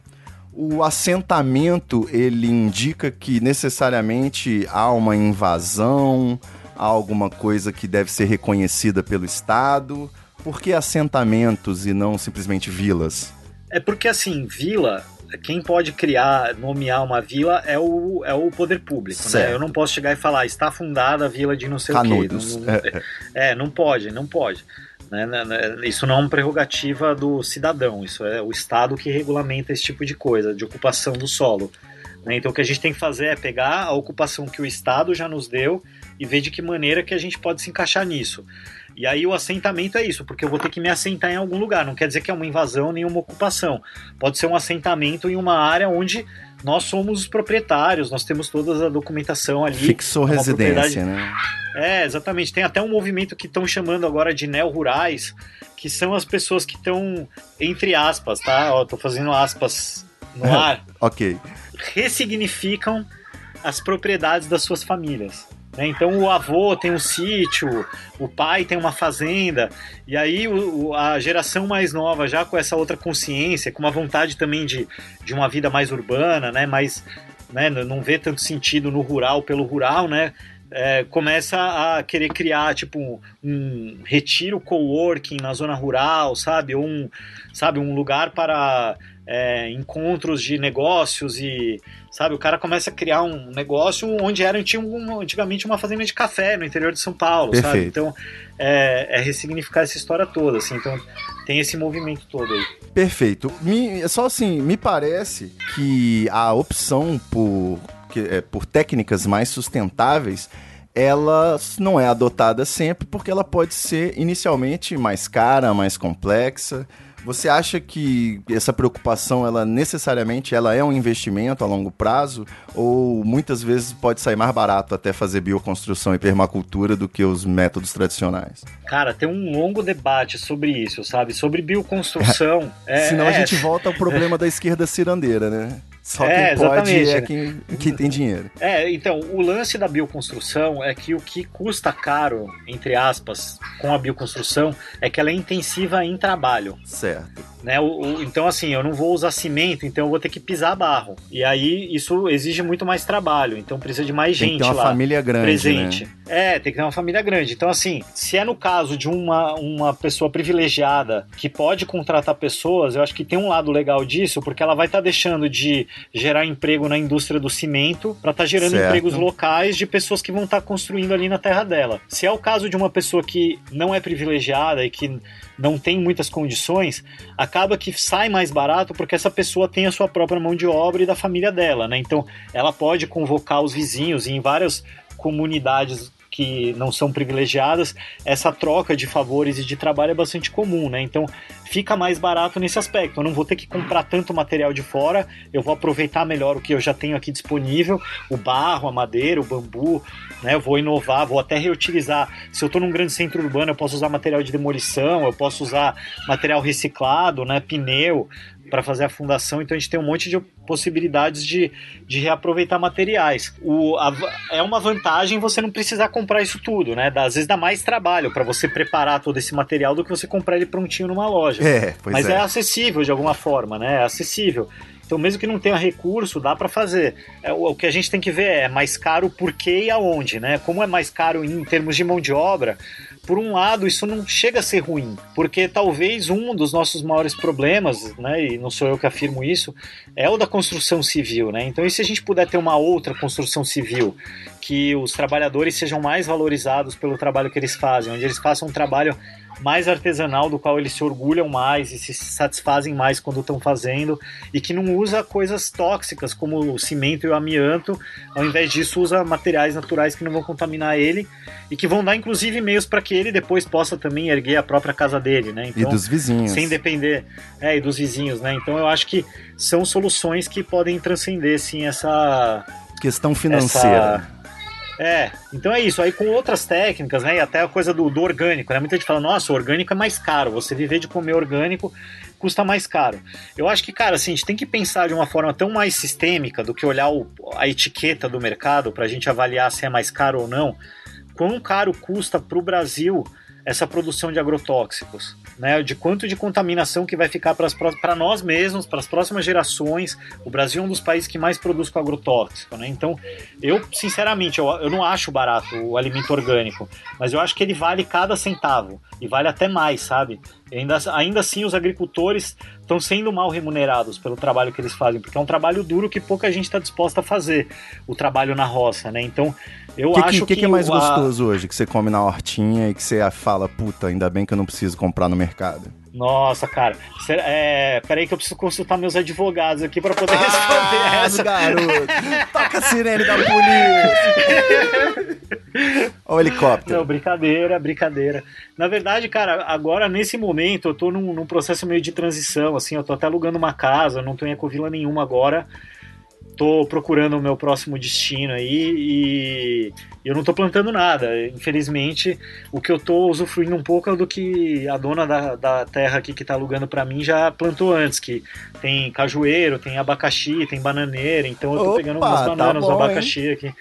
o assentamento ele indica que necessariamente há uma invasão, há alguma coisa que deve ser reconhecida pelo Estado. Por que assentamentos e não simplesmente vilas? É porque assim, vila, quem pode criar, nomear uma vila é o, é o poder público, né? Eu não posso chegar e falar, está fundada a vila de não sei Canudos. o quê. Não, não, é, [laughs] é, não pode, não pode. Né, né, né? Isso não é uma prerrogativa do cidadão, isso é o Estado que regulamenta esse tipo de coisa, de ocupação do solo. Né? Então o que a gente tem que fazer é pegar a ocupação que o Estado já nos deu e ver de que maneira que a gente pode se encaixar nisso. E aí o assentamento é isso, porque eu vou ter que me assentar em algum lugar. Não quer dizer que é uma invasão nem uma ocupação. Pode ser um assentamento em uma área onde nós somos os proprietários, nós temos toda a documentação ali. Fixou é residência, né? É, exatamente. Tem até um movimento que estão chamando agora de neo-rurais, que são as pessoas que estão, entre aspas, tá? Ó, tô fazendo aspas no ar. ok. Ressignificam as propriedades das suas famílias. Né? Então o avô tem um sítio, o pai tem uma fazenda, e aí o, a geração mais nova, já com essa outra consciência, com uma vontade também de, de uma vida mais urbana, né? mais, né? não vê tanto sentido no rural pelo rural, né? É, começa a querer criar tipo um, retiro coworking na zona rural, sabe? Ou um, sabe, um lugar para é, encontros de negócios e sabe? O cara começa a criar um negócio onde era um, antigamente uma fazenda de café no interior de São Paulo, Perfeito. sabe? Então é, é, ressignificar essa história toda, assim. Então tem esse movimento todo aí. Perfeito. Me, só assim, me parece que a opção por, que, é, por técnicas mais sustentáveis ela não é adotada sempre porque ela pode ser inicialmente mais cara, mais complexa. Você acha que essa preocupação, ela necessariamente ela é um investimento a longo prazo ou muitas vezes pode sair mais barato até fazer bioconstrução e permacultura do que os métodos tradicionais? Cara, tem um longo debate sobre isso, sabe? Sobre bioconstrução. [laughs] é, Senão é... a gente volta ao problema da esquerda cirandeira, né? Só é, quem pode é quem, quem tem dinheiro. É, então, o lance da bioconstrução é que o que custa caro, entre aspas, com a bioconstrução, é que ela é intensiva em trabalho. Certo. Né? O, o, então, assim, eu não vou usar cimento, então eu vou ter que pisar barro. E aí isso exige muito mais trabalho, então precisa de mais tem gente que ter uma lá. família grande. Presente. Né? É, tem que ter uma família grande. Então, assim, se é no caso de uma, uma pessoa privilegiada que pode contratar pessoas, eu acho que tem um lado legal disso, porque ela vai estar tá deixando de gerar emprego na indústria do cimento para estar tá gerando certo. empregos locais de pessoas que vão estar tá construindo ali na terra dela. Se é o caso de uma pessoa que não é privilegiada e que não tem muitas condições, acaba que sai mais barato porque essa pessoa tem a sua própria mão de obra e da família dela, né? Então ela pode convocar os vizinhos e em várias comunidades que não são privilegiadas, essa troca de favores e de trabalho é bastante comum, né? Então fica mais barato nesse aspecto. Eu não vou ter que comprar tanto material de fora, eu vou aproveitar melhor o que eu já tenho aqui disponível, o barro, a madeira, o bambu, né? Eu vou inovar, vou até reutilizar. Se eu estou num grande centro urbano, eu posso usar material de demolição, eu posso usar material reciclado, né? Pneu para fazer a fundação, então a gente tem um monte de possibilidades de, de reaproveitar materiais. O, a, é uma vantagem você não precisar comprar isso tudo, né? Às vezes dá mais trabalho para você preparar todo esse material do que você comprar ele prontinho numa loja. É, Mas é. é acessível de alguma forma, né? É acessível. Então, mesmo que não tenha recurso, dá para fazer. É, o, o que a gente tem que ver é mais caro por quê e aonde, né? Como é mais caro em termos de mão de obra, por um lado, isso não chega a ser ruim, porque talvez um dos nossos maiores problemas, né, e não sou eu que afirmo isso, é o da construção civil, né? Então, e se a gente puder ter uma outra construção civil, que os trabalhadores sejam mais valorizados pelo trabalho que eles fazem, onde eles façam um trabalho mais artesanal, do qual eles se orgulham mais e se satisfazem mais quando estão fazendo, e que não usa coisas tóxicas como o cimento e o amianto, ao invés disso usa materiais naturais que não vão contaminar ele e que vão dar inclusive meios para que ele depois possa também erguer a própria casa dele, né? e dos vizinhos. sem depender, é, e dos vizinhos, né? Então eu acho que são soluções que podem transcender sim essa Questão financeira. essa- É, então é isso. Aí com outras técnicas, né? E até a coisa do, do orgânico, né? Muita gente fala, nossa, o orgânico é mais caro. Você viver de comer orgânico custa mais caro. Eu acho que, cara, assim, a gente tem que pensar de uma forma tão mais sistêmica do que olhar o- a etiqueta do mercado pra gente avaliar se é mais caro ou não. Quão caro custa pro Brasil essa produção de agrotóxicos, né? De quanto de contaminação que vai ficar para nós mesmos, para as próximas gerações. O Brasil é um dos países que mais produz com agrotóxico, né? Então, eu sinceramente, eu, eu não acho barato o alimento orgânico, mas eu acho que ele vale cada centavo e vale até mais, sabe? Ainda, ainda assim, os agricultores estão sendo mal remunerados pelo trabalho que eles fazem, porque é um trabalho duro que pouca gente está disposta a fazer, o trabalho na roça, né? Então, eu O que, acho que, que é mais o- a- gostoso hoje? Que você come na hortinha e que você fala, puta, ainda bem que eu não preciso comprar no mercado. Nossa, cara. Será- É, peraí que eu preciso consultar meus advogados aqui para poder responder Ah, essa. garoto! [laughs] Toca a sirene da polícia! Olha o helicóptero. Não, brincadeira, brincadeira. Na verdade, cara, agora nesse momento eu tô num, num processo meio de transição, assim, eu tô até alugando uma casa, não tô em ecovila nenhuma agora. Tô procurando o meu próximo destino aí e eu não tô plantando nada. Infelizmente, o que eu tô usufruindo um pouco é do que a dona da, da terra aqui que tá alugando para mim já plantou antes, que tem cajueiro, tem abacaxi, tem bananeira, então eu tô Opa, pegando umas tá bananas, bom, um abacaxi aqui.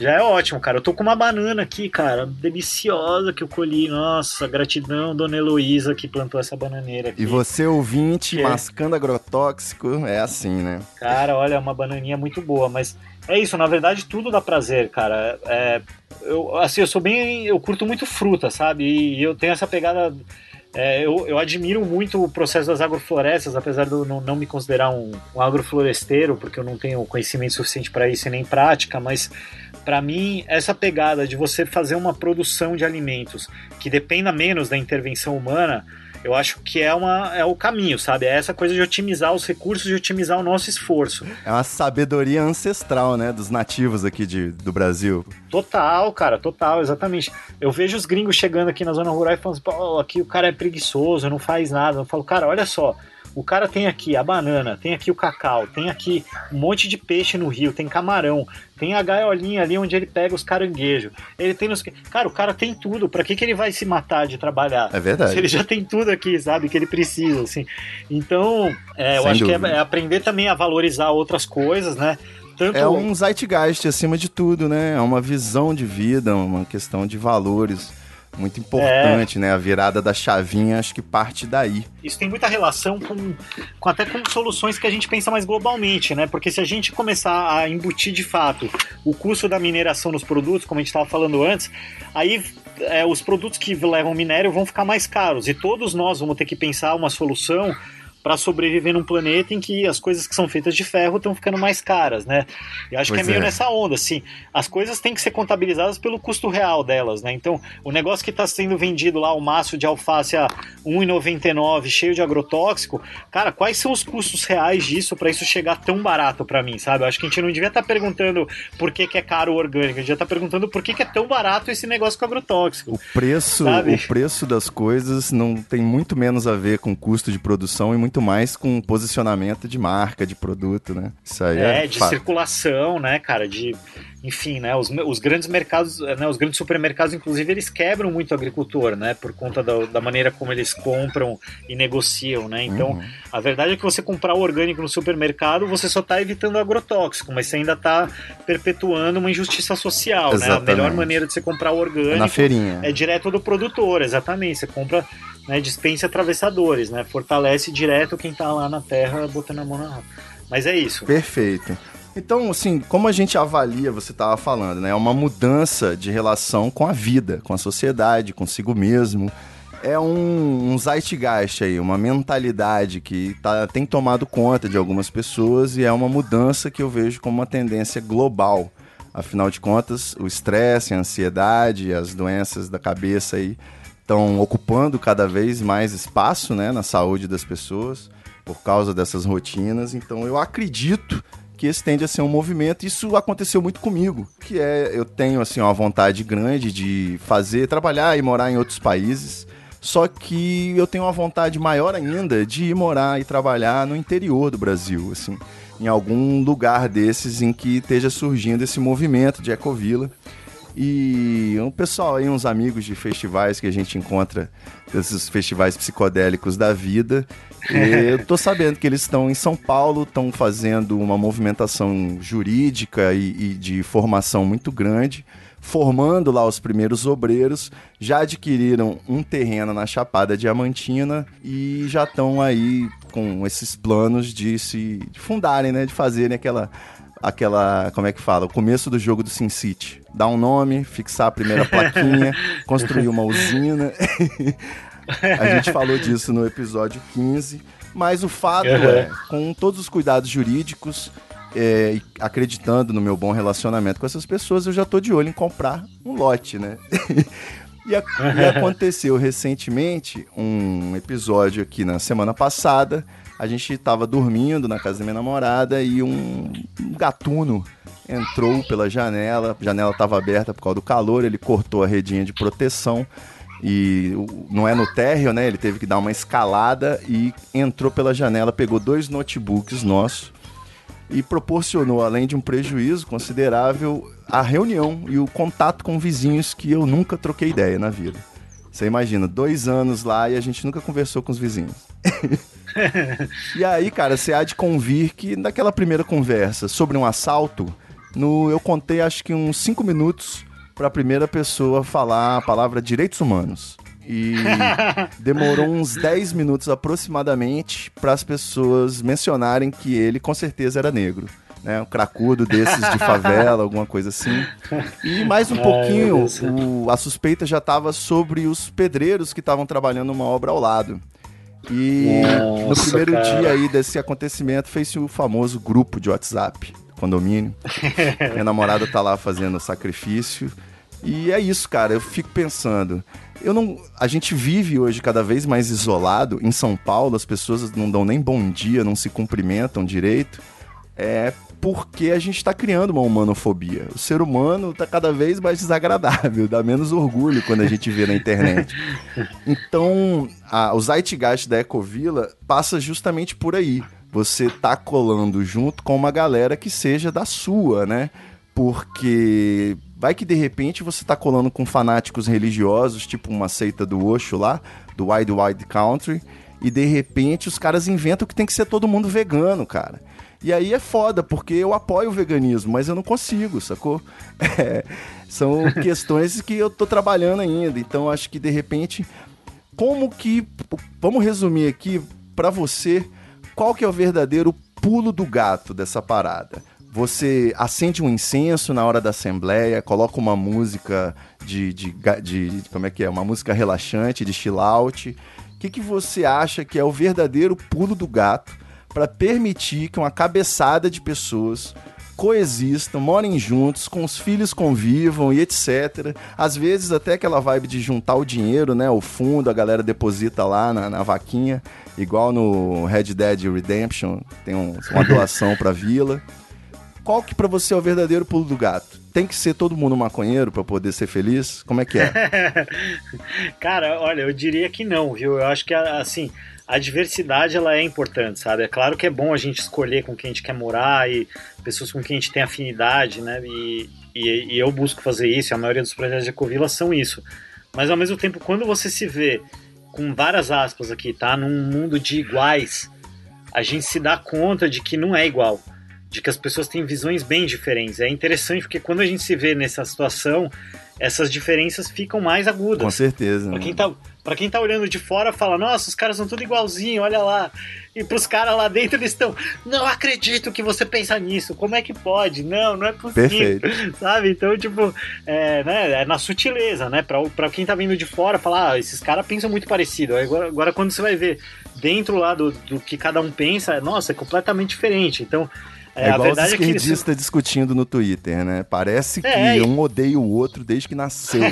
Já é ótimo, cara. Eu tô com uma banana aqui, cara, deliciosa que eu colhi. Nossa, gratidão, dona Heloísa, que plantou essa bananeira aqui. E você, ouvinte, Que é? mascando agrotóxico, é assim, né? Cara, olha, é uma bananinha muito boa, mas é isso, na verdade tudo dá prazer, cara. É, eu, assim, eu sou bem. Eu curto muito fruta, sabe? E eu tenho essa pegada. é, eu, eu admiro muito o processo das agroflorestas, apesar de eu não, não me considerar um, um agrofloresteiro, porque eu não tenho conhecimento suficiente para isso e nem prática, mas para mim, essa pegada de você fazer uma produção de alimentos que dependa menos da intervenção humana, eu acho que é, uma, é o caminho, sabe? É essa coisa de otimizar os recursos e otimizar o nosso esforço. É uma sabedoria ancestral, né? Dos nativos aqui de, do Brasil. Total, cara, total, exatamente. Eu vejo os gringos chegando aqui na zona rural e falando assim, pô, aqui o cara é preguiçoso, não faz nada. Eu falo, cara, olha só, o cara tem aqui a banana, tem aqui o cacau, tem aqui um monte de peixe no rio, tem camarão, tem a gaiolinha ali onde ele pega os caranguejos. Ele tem nos... Cara, o cara tem tudo. Pra que, que ele vai se matar de trabalhar? É verdade. Se ele já tem tudo aqui, sabe? Que ele precisa, assim. Então, é, eu Sem acho que dúvida. é, é aprender também a valorizar outras coisas, né? Tanto É um zeitgeist acima de tudo, né? É uma visão de vida, uma questão de valores muito importante, né? A virada da chavinha, acho que parte daí. isso tem muita relação com, com até com soluções que a gente pensa mais globalmente, né? Porque se a gente começar a embutir de fato o custo da mineração nos produtos, como a gente estava falando antes, aí é, os produtos que levam minério vão ficar mais caros e todos nós vamos ter que pensar uma solução para sobreviver num planeta em que as coisas que são feitas de ferro estão ficando mais caras, né? Eu acho Pois que é meio é. nessa onda, assim. As coisas têm que ser contabilizadas pelo custo real delas, né? Então, o negócio que está sendo vendido lá, o maço de alface a R$ 1,99, cheio de agrotóxico, cara, quais são os custos reais disso para isso chegar tão barato para mim, sabe? Eu acho que a gente não devia estar perguntando por que, que é caro o orgânico, a gente devia estar perguntando por que, que é tão barato esse negócio com agrotóxico. O preço, Sabe? o preço das coisas não tem muito menos a ver com custo de produção e muito mais com posicionamento de marca, de produto, né? Isso aí é, É, de fato. circulação, né, cara? De. Enfim, né? Os, os grandes mercados, né, os grandes supermercados, inclusive, eles quebram muito o agricultor, né? Por conta da, da maneira como eles compram e negociam, né? Então, Uhum. a verdade é que você comprar o orgânico no supermercado, você só está evitando o agrotóxico, mas você ainda está perpetuando uma injustiça social, né? A Exatamente. melhor maneira de você comprar o É orgânico na feirinha. é direto do produtor, exatamente. Você compra, né, dispensa atravessadores, né? Fortalece direto quem tá lá na terra botando a mão na. Mas é isso. Perfeito. Então, assim, como a gente avalia, você estava falando, né? É uma mudança de relação com a vida, com a sociedade, consigo mesmo. É um, um zeitgeist aí, uma mentalidade que tá, tem tomado conta de algumas pessoas e é uma mudança que eu vejo como uma tendência global. Afinal de contas, o estresse, a ansiedade, as doenças da cabeça aí estão ocupando cada vez mais espaço né, na saúde das pessoas por causa dessas rotinas. Então eu acredito que esse tende a ser um movimento. Isso aconteceu muito comigo, que é eu tenho assim uma vontade grande de fazer, trabalhar e morar em outros países. Só que eu tenho uma vontade maior ainda de ir morar e trabalhar no interior do Brasil, assim, em algum lugar desses em que esteja surgindo esse movimento de ecovila. E um pessoal aí, uns amigos de festivais que a gente encontra, desses festivais psicodélicos da vida. [laughs] Eu tô sabendo que eles estão em São Paulo, estão fazendo uma movimentação jurídica e, e de formação muito grande, formando lá os primeiros obreiros, já adquiriram um terreno na Chapada Diamantina e já estão aí com esses planos de se de fundarem, né, de fazerem aquela aquela, como é que fala, o começo do jogo do Sin City. Dar um nome, fixar a primeira plaquinha, [laughs] construir uma usina. [laughs] a gente falou disso no episódio 15. Mas o fato Uhum. é, com todos os cuidados jurídicos, é, acreditando no meu bom relacionamento com essas pessoas, eu já tô de olho em comprar um lote, né? [laughs] E, a- e aconteceu recentemente um episódio aqui na semana passada. A gente tava dormindo na casa da minha namorada e um, gatuno entrou pela janela. A janela tava aberta por causa do calor, ele cortou a redinha de proteção. E não é no térreo, né? Ele teve que dar uma escalada e entrou pela janela, pegou dois notebooks nossos e proporcionou, além de um prejuízo considerável, a reunião e o contato com vizinhos que eu nunca troquei ideia na vida. Você imagina, dois anos lá e a gente nunca conversou com os vizinhos. [laughs] [laughs] e aí, cara, você há de convir que naquela primeira conversa sobre um assalto, no, eu contei acho que uns cinco minutos para a primeira pessoa falar a palavra direitos humanos. E [laughs] demorou uns 10 minutos aproximadamente para as pessoas mencionarem que ele com certeza era negro. Né, um cracudo desses de favela, [laughs] alguma coisa assim. E mais um Ai, pouquinho, o- a suspeita já estava sobre os pedreiros que estavam trabalhando uma obra ao lado. E no Nossa, primeiro cara. dia aí desse acontecimento fez-se o famoso grupo de WhatsApp, condomínio. [laughs] Minha namorada tá lá fazendo sacrifício. E é isso, cara. Eu fico pensando. Eu não. A gente vive hoje cada vez mais isolado. Em São Paulo, as pessoas não dão nem bom dia, não se cumprimentam direito. É porque a gente está criando uma humanofobia. O ser humano está cada vez mais desagradável, dá menos orgulho quando a gente vê na internet. Então, a, o Zeitgeist da Ecovila passa justamente por aí. Você tá colando junto com uma galera que seja da sua, né? Porque vai que de repente você tá colando com fanáticos religiosos, tipo uma seita do Osho lá, do Wide Wide Country, e de repente os caras inventam que tem que ser todo mundo vegano, cara. E aí é foda, porque eu apoio o veganismo, mas eu não consigo, sacou? [laughs] É, são questões que eu tô trabalhando ainda. Então acho que de repente, como que. Vamos resumir aqui pra você qual que é o verdadeiro pulo do gato dessa parada. Você acende um incenso na hora da assembleia, coloca uma música de, de, de- como é que é? Uma música relaxante, de chill out, que, que você acha que é o verdadeiro pulo do gato para permitir que uma cabeçada de pessoas coexistam, morem juntos, com os filhos convivam e etc. Às vezes até aquela vibe de juntar o dinheiro, né? O fundo, a galera deposita lá na, na vaquinha, igual no Red Dead Redemption, tem um, uma [laughs] doação pra vila. Qual que para você é o verdadeiro pulo do gato? Tem que ser todo mundo maconheiro para poder ser feliz? Como é que é? [laughs] Cara, olha, eu diria que não, viu? Eu acho que assim, a diversidade ela é importante, sabe? É claro que é bom a gente escolher com quem a gente quer morar e pessoas com quem a gente tem afinidade, né? E, e, e eu busco fazer isso, e a maioria dos projetos de Ecovila são isso. Mas ao mesmo tempo, quando você se vê com várias aspas aqui, tá? Num mundo de iguais, a gente se dá conta de que não é igual. De que as pessoas têm visões bem diferentes. É interessante porque quando a gente se vê nessa situação, essas diferenças ficam mais agudas. Com certeza. Pra quem, tá, pra quem tá olhando de fora, fala, nossa, os caras são tudo igualzinho, olha lá. E pros caras lá dentro, eles estão, não acredito que você pensa nisso, como é que pode? Não, não é possível. Perfeito. [laughs] Sabe? Então, tipo, é, né, é na sutileza, né? Pra, pra quem tá vindo de fora, falar, ah, esses caras pensam muito parecido. Agora, agora, quando você vai ver dentro lá do, do que cada um pensa, nossa, é completamente diferente. Então, é, é igual os esquerdistas é que... discutindo no Twitter, né? Parece que é, um odeia o outro desde que nasceu.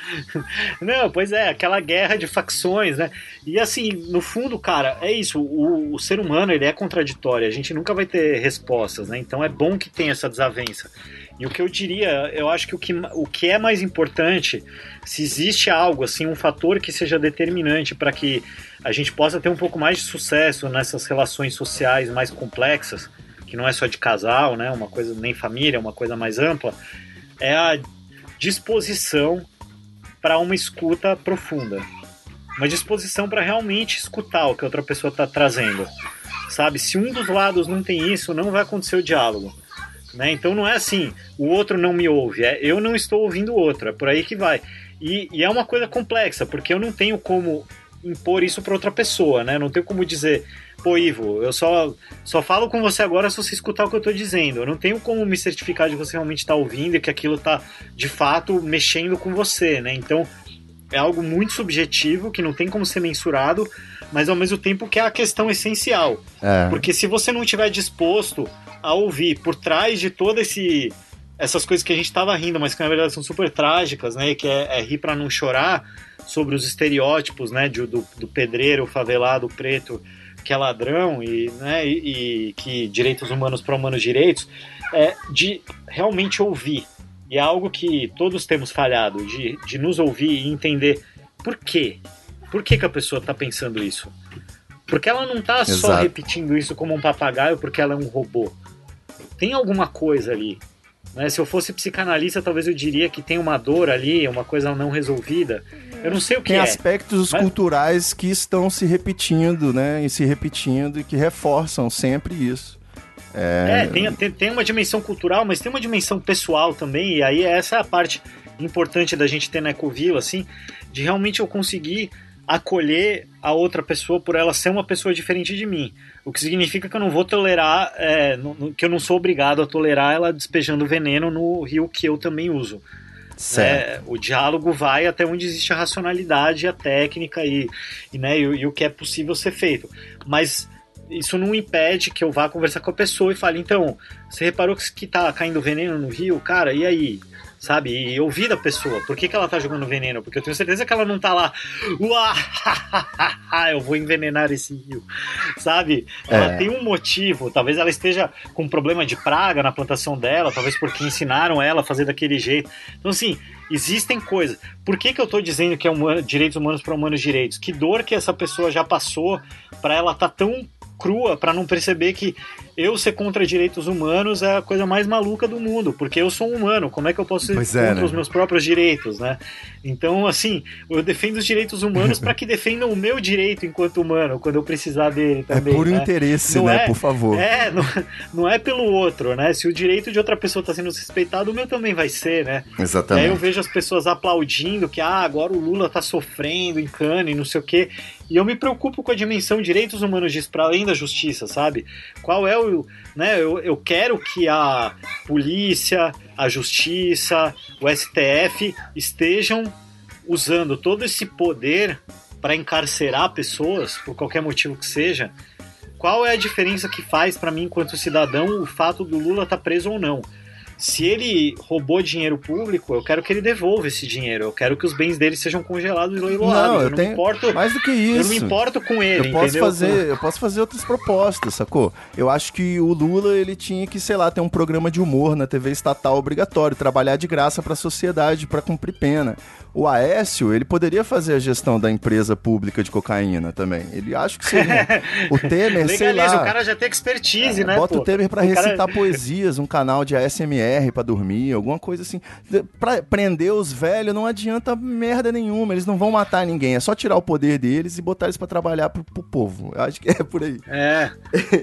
[laughs] Não, pois é, aquela guerra de facções, né? E assim, no fundo, cara, é isso. O, o, ser humano, ele é contraditório. A gente nunca vai ter respostas, né? Então é bom que tenha essa desavença. E o que eu diria, eu acho que o que, o que é mais importante, se existe algo, assim, um fator que seja determinante para que a gente possa ter um pouco mais de sucesso nessas relações sociais mais complexas, que não é só de casal, né, uma coisa nem família, uma coisa mais ampla, é a disposição para uma escuta profunda. Uma disposição para realmente escutar o que outra pessoa está trazendo. Sabe? Se um dos lados não tem isso, não vai acontecer o diálogo. Né? Então não é assim, o outro não me ouve, é eu não estou ouvindo o outro, é por aí que vai. E, e é uma coisa complexa, porque eu não tenho como impor isso para outra pessoa, né? Não tenho como dizer, pô, Ivo, eu só, só falo com você agora se você escutar o que eu tô dizendo. Eu não tenho como me certificar de que você realmente tá ouvindo e que aquilo tá, de fato, mexendo com você, né? Então, é algo muito subjetivo, que não tem como ser mensurado, mas ao mesmo tempo que é a questão essencial. É. Porque se você não estiver disposto a ouvir por trás de todo esse essas coisas que a gente tava rindo, mas que na verdade são super trágicas, né? Que é, é rir para não chorar sobre os estereótipos, né? De, do, do pedreiro favelado preto que é ladrão e, né, e, e que direitos humanos para humanos direitos, é de realmente ouvir. E é algo que todos temos falhado, de, de nos ouvir e entender por quê. Por que, que a pessoa está pensando isso? Porque ela não está só repetindo isso como um papagaio porque ela é um robô. Tem alguma coisa ali. Né? Se eu fosse psicanalista, talvez eu diria que tem uma dor ali, uma coisa não resolvida. Eu não sei o que Tem é. aspectos mas... culturais que estão se repetindo, né? E se repetindo e que reforçam sempre isso. É, é tem, tem, tem, uma dimensão cultural, mas tem uma dimensão pessoal também, e aí essa é a parte importante da gente ter na Ecovila, assim, de realmente eu conseguir acolher a outra pessoa por ela ser uma pessoa diferente de mim. O que significa que eu não vou tolerar, é, que eu não sou obrigado a tolerar ela despejando veneno no rio que eu também uso. É, o diálogo vai até onde existe a racionalidade, a técnica e, e, né, e, e o que é possível ser feito. Mas isso não impede que eu vá conversar com a pessoa e fale, então, você reparou que está caindo veneno no rio? Cara, e aí? Sabe? E ouvir da pessoa. Por que, que ela tá jogando veneno? Porque eu tenho certeza que ela não tá lá, [laughs] eu vou envenenar esse rio, sabe? Ela é. tem um motivo. Talvez ela esteja com um problema de praga na plantação dela, talvez porque ensinaram ela a fazer daquele jeito. Então, assim, existem coisas. Por que, que eu tô dizendo que é humano, direitos humanos para humanos direitos? Que dor que essa pessoa já passou para ela tá tão crua para não perceber que eu ser contra direitos humanos é a coisa mais maluca do mundo, porque eu sou um humano, como é que eu posso ser pois é, contra é, né? os meus próprios direitos, né? Então, assim, eu defendo os direitos humanos [laughs] para que defendam o meu direito enquanto humano, quando eu precisar dele é também. É por né? interesse, não né? É, por favor. É, não, não, é pelo outro, né? Se o direito de outra pessoa está sendo respeitado, o meu também vai ser, né? Exatamente. E aí eu vejo as pessoas aplaudindo que, ah, agora o Lula está sofrendo em e não sei o quê. E eu me preocupo com a dimensão direitos humanos disso, para além da justiça, sabe? Qual é o. Né, eu, eu quero que a polícia, a justiça, o STF estejam usando todo esse poder para encarcerar pessoas, por qualquer motivo que seja, qual é a diferença que faz para mim, enquanto cidadão, o fato do Lula estar tá preso ou não? Se ele roubou dinheiro público, eu quero que ele devolva esse dinheiro. Eu quero que os bens dele sejam congelados e leiloados. Não, eu, eu não tenho me importo. Mais do que isso. Eu não me importo com ele. Eu posso entendeu? fazer, eu posso fazer outras propostas, sacou? Eu acho que o Lula ele tinha que, sei lá, ter um programa de humor na TV estatal obrigatório, trabalhar de graça para a sociedade para cumprir pena. O Aécio, ele poderia fazer a gestão da empresa pública de cocaína também. Ele acha que seria. [laughs] o Temer, Legaliza, sei lá. o cara já tem expertise, É, né? Bota pô? o Temer pra O cara- recitar poesias, um canal de ASMR pra dormir, alguma coisa assim. Pra prender os velhos não adianta merda nenhuma, eles não vão matar ninguém, é só tirar o poder deles e botar eles pra trabalhar pro, pro povo. Eu acho que é por aí. É,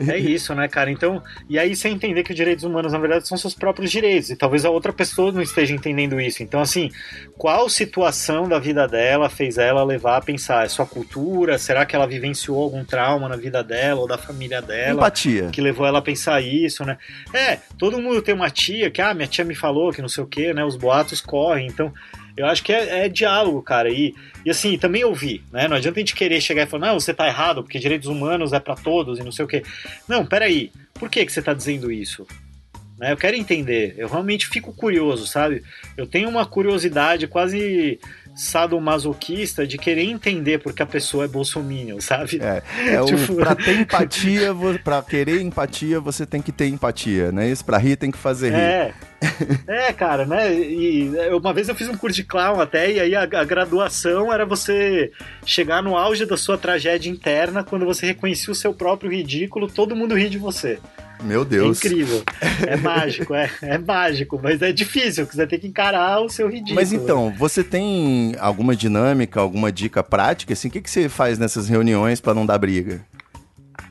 é isso, né, cara? Então, e aí você entender que os direitos humanos, na verdade, são seus próprios direitos, e talvez a outra pessoa não esteja entendendo isso. Então, assim, qual situação da vida dela fez ela levar a pensar? É sua cultura? Será que ela vivenciou algum trauma na vida dela ou da família dela? Empatia. que levou ela a pensar isso, né? É, todo mundo tem uma tia que, ah, minha tia me falou que não sei o que, né? Os boatos correm, então eu acho que é, é diálogo, cara. E, e assim, também ouvir, né? Não adianta a gente querer chegar e falar, não, você tá errado, porque direitos humanos é para todos e não sei o que. Não, peraí, por que, que você tá dizendo isso? Né, eu quero entender, eu realmente fico curioso, sabe? Eu tenho uma curiosidade quase sadomasoquista de querer entender porque a pessoa é bolsominion, sabe? É, [laughs] é o, Tipo- pra ter empatia, pra querer empatia, você tem que ter empatia, né? Isso pra rir tem que fazer rir. É. É, cara, né? E uma vez eu fiz um curso de clown até, e aí a, a graduação era você chegar no auge da sua tragédia interna quando você reconhecia o seu próprio ridículo, todo mundo ri de você. Meu É Deus. incrível. [laughs] É mágico, é, é mágico, mas é difícil, você tem que encarar o seu ridículo. Mas então, você tem alguma dinâmica, alguma dica prática? Assim, o que, que você faz nessas reuniões pra não dar briga?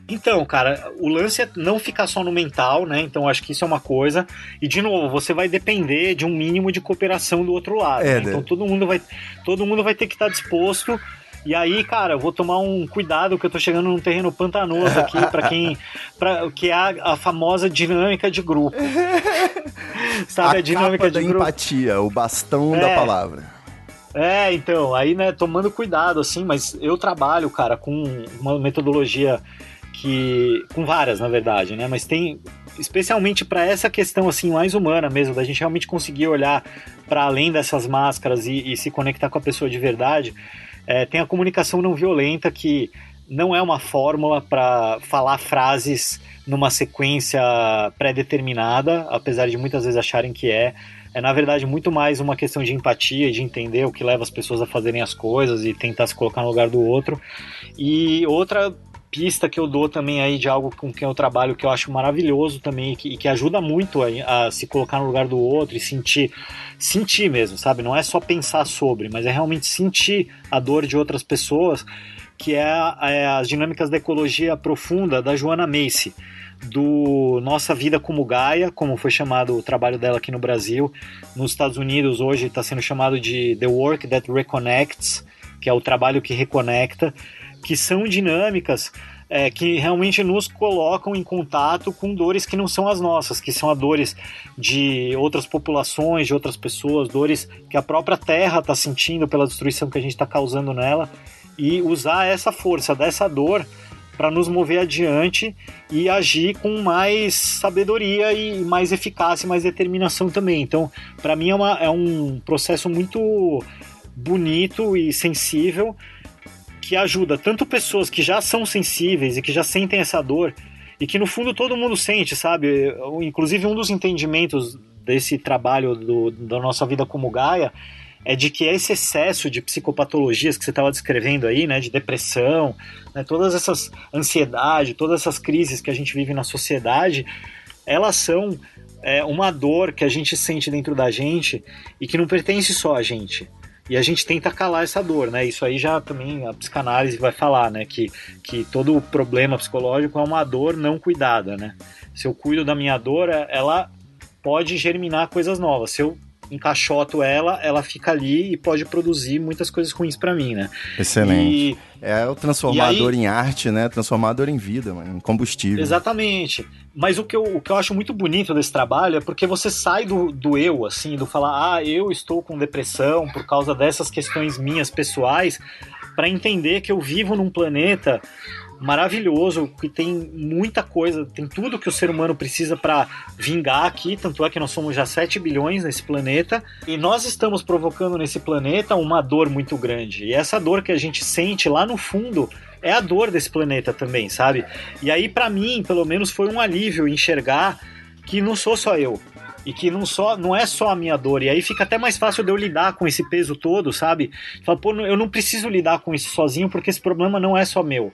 Então, cara, o lance é não ficar só no mental, né? Então acho que isso é uma coisa. E de novo, você vai depender de um mínimo de cooperação do outro lado. É, né? Então todo mundo vai, todo mundo vai ter que estar disposto. E aí, cara, eu vou tomar um cuidado que eu tô chegando num terreno pantanoso aqui para quem, [laughs] para que é a, a famosa dinâmica de grupo. [laughs] Sabe a, dinâmica capa de da grupo? empatia, o bastão É. da palavra. É, então, aí, né, tomando cuidado, assim, mas eu trabalho, cara, com uma metodologia que. com várias, na verdade, né? Mas tem. Especialmente para essa questão, assim, mais humana mesmo, da gente realmente conseguir olhar para além dessas máscaras e, e se conectar com a pessoa de verdade. É, tem a comunicação não violenta, que não é uma fórmula para falar frases numa sequência pré-determinada, apesar de muitas vezes acharem que é. É, na verdade, muito mais uma questão de empatia de entender o que leva as pessoas a fazerem as coisas e tentar se colocar no lugar do outro. E outra pista que eu dou também aí de algo com quem eu trabalho que eu acho maravilhoso também e que, e que ajuda muito a, a se colocar no lugar do outro e sentir sentir mesmo, sabe? Não é só pensar sobre, mas é realmente sentir a dor de outras pessoas, que é, é as dinâmicas da ecologia profunda da Joana Macy, do Nossa Vida como Gaia, como foi chamado o trabalho dela aqui no Brasil. Nos Estados Unidos hoje está sendo chamado de The Work That Reconnects, que é o trabalho que reconecta, que são dinâmicas é, que realmente nos colocam em contato com dores que não são as nossas, que são as dores de outras populações, de outras pessoas, dores que a própria Terra está sentindo pela destruição que a gente está causando nela, e usar essa força dessa dor para nos mover adiante e agir com mais sabedoria e mais eficácia e mais determinação também. Então, para mim é, uma, é um processo muito bonito e sensível que ajuda tanto pessoas que já são sensíveis e que já sentem essa dor e que no fundo todo mundo sente, sabe? Inclusive um dos entendimentos desse trabalho do, da nossa vida como Gaia é de que esse excesso de psicopatologias que você estava descrevendo aí, né, de depressão, né, todas essas ansiedade, todas essas crises que a gente vive na sociedade, elas são é, uma dor que a gente sente dentro da gente e que não pertence só a gente. E a gente tenta calar essa dor, né? Isso aí já também a psicanálise vai falar, né? Que, que todo problema psicológico é uma dor não cuidada, né? Se eu cuido da minha dor, ela pode germinar coisas novas. Se eu encaixoto ela, ela fica ali e pode produzir muitas coisas ruins para mim, né? Excelente. E, é o transformador aí, em arte, né? Transformador em vida, mano, em combustível. Exatamente. Mas o que, eu, o que eu acho muito bonito desse trabalho é porque você sai do, do eu, assim, do falar, ah, eu estou com depressão por causa dessas questões minhas pessoais, para entender que eu vivo num planeta maravilhoso, que tem muita coisa, tem tudo que o ser humano precisa para vingar aqui, tanto é que nós somos já 7 bilhões nesse planeta, e nós estamos provocando nesse planeta uma dor muito grande. E essa dor que a gente sente lá no fundo é a dor desse planeta também, sabe? E aí para mim, pelo menos foi um alívio enxergar que não sou só eu, e que não só não é só a minha dor e aí fica até mais fácil de eu lidar com esse peso todo, sabe? Fala, pô, eu não preciso lidar com isso sozinho porque esse problema não é só meu.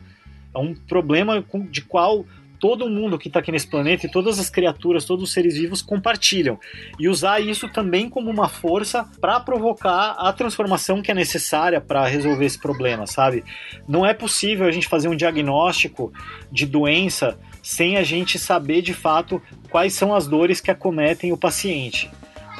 É um problema de qual todo mundo que está aqui nesse planeta e todas as criaturas, todos os seres vivos compartilham. E usar isso também como uma força para provocar a transformação que é necessária para resolver esse problema, sabe? Não é possível a gente fazer um diagnóstico de doença sem a gente saber de fato quais são as dores que acometem o paciente.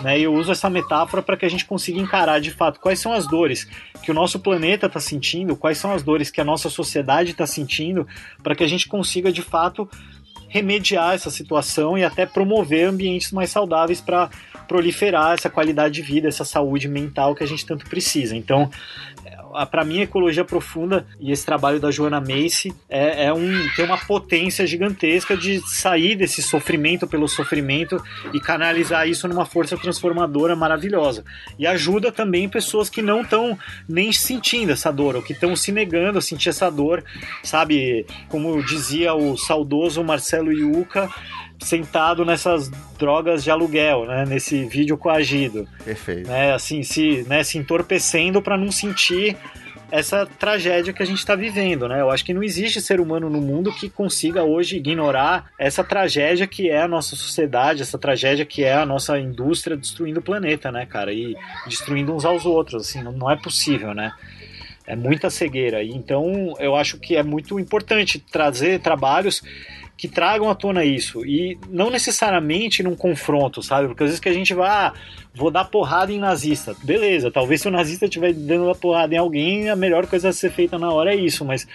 Né? E eu uso essa metáfora para que a gente consiga encarar de fato quais são as dores que o nosso planeta está sentindo, quais são as dores que a nossa sociedade está sentindo, para que a gente consiga de fato remediar essa situação e até promover ambientes mais saudáveis para proliferar essa qualidade de vida, essa saúde mental que a gente tanto precisa. Então, para mim, a ecologia profunda e esse trabalho da Joana Macy é, é, um, tem uma potência gigantesca de sair desse sofrimento pelo sofrimento e canalizar isso numa força transformadora maravilhosa. E ajuda também pessoas que não estão nem sentindo essa dor, ou que estão se negando a sentir essa dor, sabe? Como dizia o saudoso Marcelo Yuca, sentado nessas drogas de aluguel, né? Nesse vídeo coagido. Perfeito. Né? Assim, se, né, se entorpecendo para não sentir essa tragédia que a gente está vivendo, né? Eu acho que não existe ser humano no mundo que consiga hoje ignorar essa tragédia que é a nossa sociedade, essa tragédia que é a nossa indústria destruindo o planeta, né, cara? E destruindo uns aos outros, assim, não, é possível, né? É muita cegueira. Então eu acho que é muito importante trazer trabalhos que tragam à tona isso. E não necessariamente num confronto, sabe? Porque às vezes que a gente vai, ah, vou dar porrada em nazista. Beleza, talvez se o nazista estiver dando porrada em alguém, a melhor coisa a ser feita na hora é isso, mas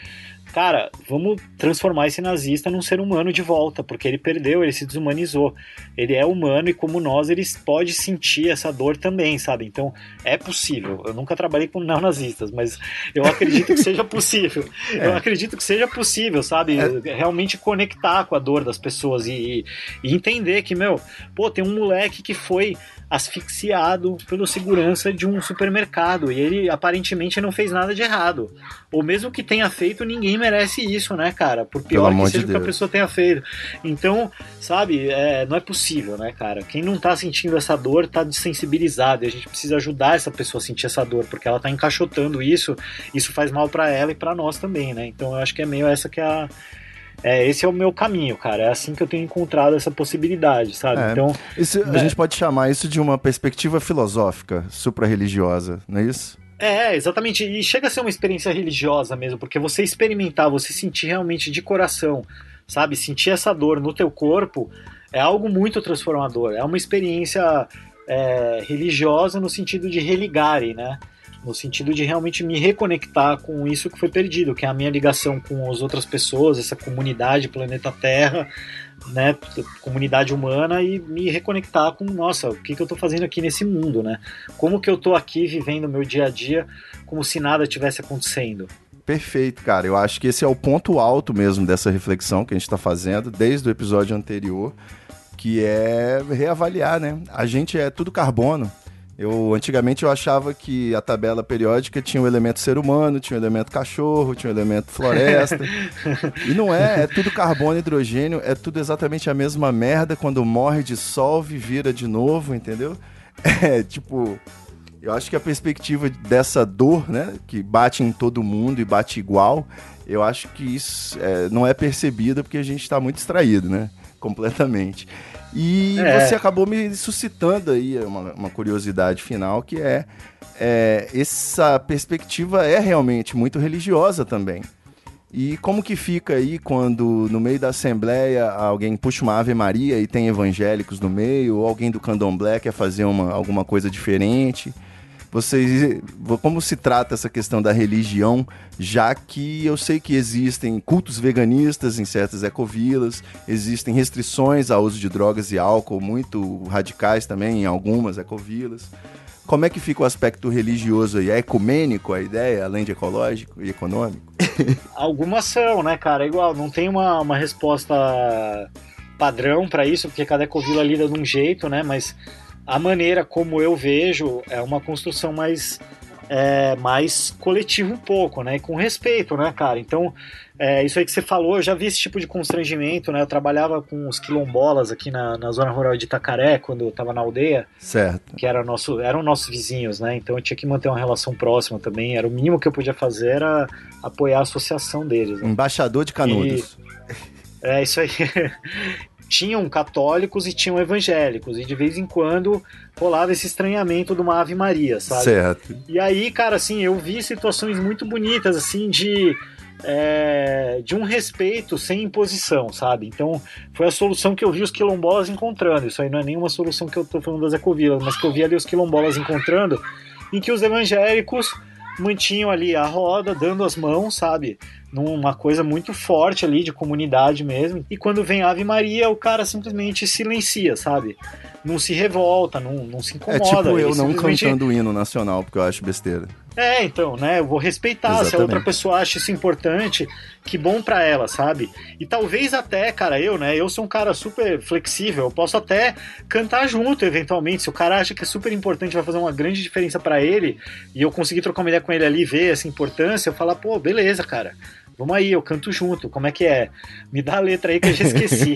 cara, vamos transformar esse nazista num ser humano de volta, porque ele perdeu, ele se desumanizou. Ele é humano e, como nós, ele pode sentir essa dor também, sabe? Então, é possível. Eu nunca trabalhei com neonazistas, mas eu acredito que seja possível. [laughs] É. Eu acredito que seja possível, sabe? É. Realmente conectar com a dor das pessoas e, e entender que, meu, pô, tem um moleque que foi asfixiado pelo segurança de um supermercado e ele aparentemente não fez nada de errado. Ou mesmo que tenha feito, ninguém merece isso, né, cara? Por pior que seja de que a pessoa tenha feito. Então, sabe, é, não é possível, né, cara? Quem não tá sentindo essa dor tá desensibilizado e a gente precisa ajudar essa pessoa a sentir essa dor, porque ela tá encaixotando isso, isso faz mal para ela e para nós também, né? Então eu acho que é meio essa que é a é, esse é o meu caminho, cara. É assim que eu tenho encontrado essa possibilidade, sabe? É, então, isso, né? a gente pode chamar isso de uma perspectiva filosófica, supra-religiosa, não é isso? É, exatamente. E chega a ser uma experiência religiosa mesmo, porque você experimentar, você sentir realmente de coração, sabe? Sentir essa dor no teu corpo é algo muito transformador. É uma experiência é, religiosa no sentido de religare, né? No sentido de realmente me reconectar com isso que foi perdido, que é a minha ligação com as outras pessoas, essa comunidade, planeta Terra, né, comunidade humana e me reconectar com, nossa, o que, que eu estou fazendo aqui nesse mundo, né? Como que eu estou aqui vivendo meu dia a dia como se nada tivesse acontecendo. Perfeito, cara. Eu acho que esse é o ponto alto mesmo dessa reflexão que a gente está fazendo desde o episódio anterior, que é reavaliar, né? A gente é tudo carbono. Eu antigamente eu achava que a tabela periódica tinha o elemento ser humano, tinha o elemento cachorro, tinha o elemento floresta. [laughs] e não é, é tudo carbono e hidrogênio, é tudo exatamente a mesma merda quando morre, dissolve, vira de novo, entendeu? [laughs] É tipo, eu acho que a perspectiva dessa dor, né, que bate em todo mundo e bate igual, eu acho que isso é, não é percebida porque a gente está muito distraído, né? Completamente. E é. você acabou me suscitando aí uma, uma curiosidade final, que é, é, essa perspectiva é realmente muito religiosa também. E como que fica aí quando no meio da assembleia alguém puxa uma Ave Maria e tem evangélicos no meio, ou alguém do candomblé quer fazer uma, alguma coisa diferente? Vocês, como se trata essa questão da religião, já que eu sei que existem cultos veganistas em certas ecovilas, existem restrições ao uso de drogas e álcool muito radicais também em algumas ecovilas. Como é que fica o aspecto religioso aí? É ecumênico a ideia, além de ecológico e econômico? [laughs] Algumas são, né, cara? É igual, não tem uma, uma resposta padrão para isso, porque cada ecovila lida de um jeito, né? Mas a maneira como eu vejo é uma construção mais é, mais coletiva um pouco, né? E com respeito, né, cara? Então, é, isso aí que você falou, eu já vi esse tipo de constrangimento, né? Eu trabalhava com os quilombolas aqui na, na zona rural de Itacaré, quando eu tava na aldeia. Certo. Que era nosso, eram nossos vizinhos, né? Então eu tinha que manter uma relação próxima também. Era o mínimo que eu podia fazer era apoiar a associação deles. Né? Embaixador de Canudos. E, é isso aí. [laughs] tinham católicos e tinham evangélicos, e de vez em quando rolava esse estranhamento de uma Ave Maria, sabe? Certo. E aí, cara, assim, eu vi situações muito bonitas, assim, de. É, de um respeito sem imposição, sabe? Então, foi a solução que eu vi os quilombolas encontrando. Isso aí não é nenhuma solução que eu tô falando das ecovilas, mas que eu vi ali os quilombolas encontrando, em que os evangélicos mantinham ali a roda, dando as mãos, sabe? Numa coisa muito forte ali de comunidade mesmo. E quando vem Ave Maria, o cara simplesmente silencia, sabe? Não se revolta, não, não se incomoda. É tipo eu não simplesmente... cantando o hino nacional, porque eu acho besteira. É, então, né? Eu vou respeitar. Exatamente. Se a outra pessoa acha isso importante, que bom para ela, sabe? E talvez até, cara, eu, né? Eu sou um cara super flexível. Eu posso até cantar junto, eventualmente. Se o cara acha que é super importante, vai fazer uma grande diferença para ele, e eu conseguir trocar uma ideia com ele ali, ver essa importância, eu falar, pô, beleza, cara. Vamos aí, eu canto junto. Como é que é? Me dá a letra aí que eu já esqueci.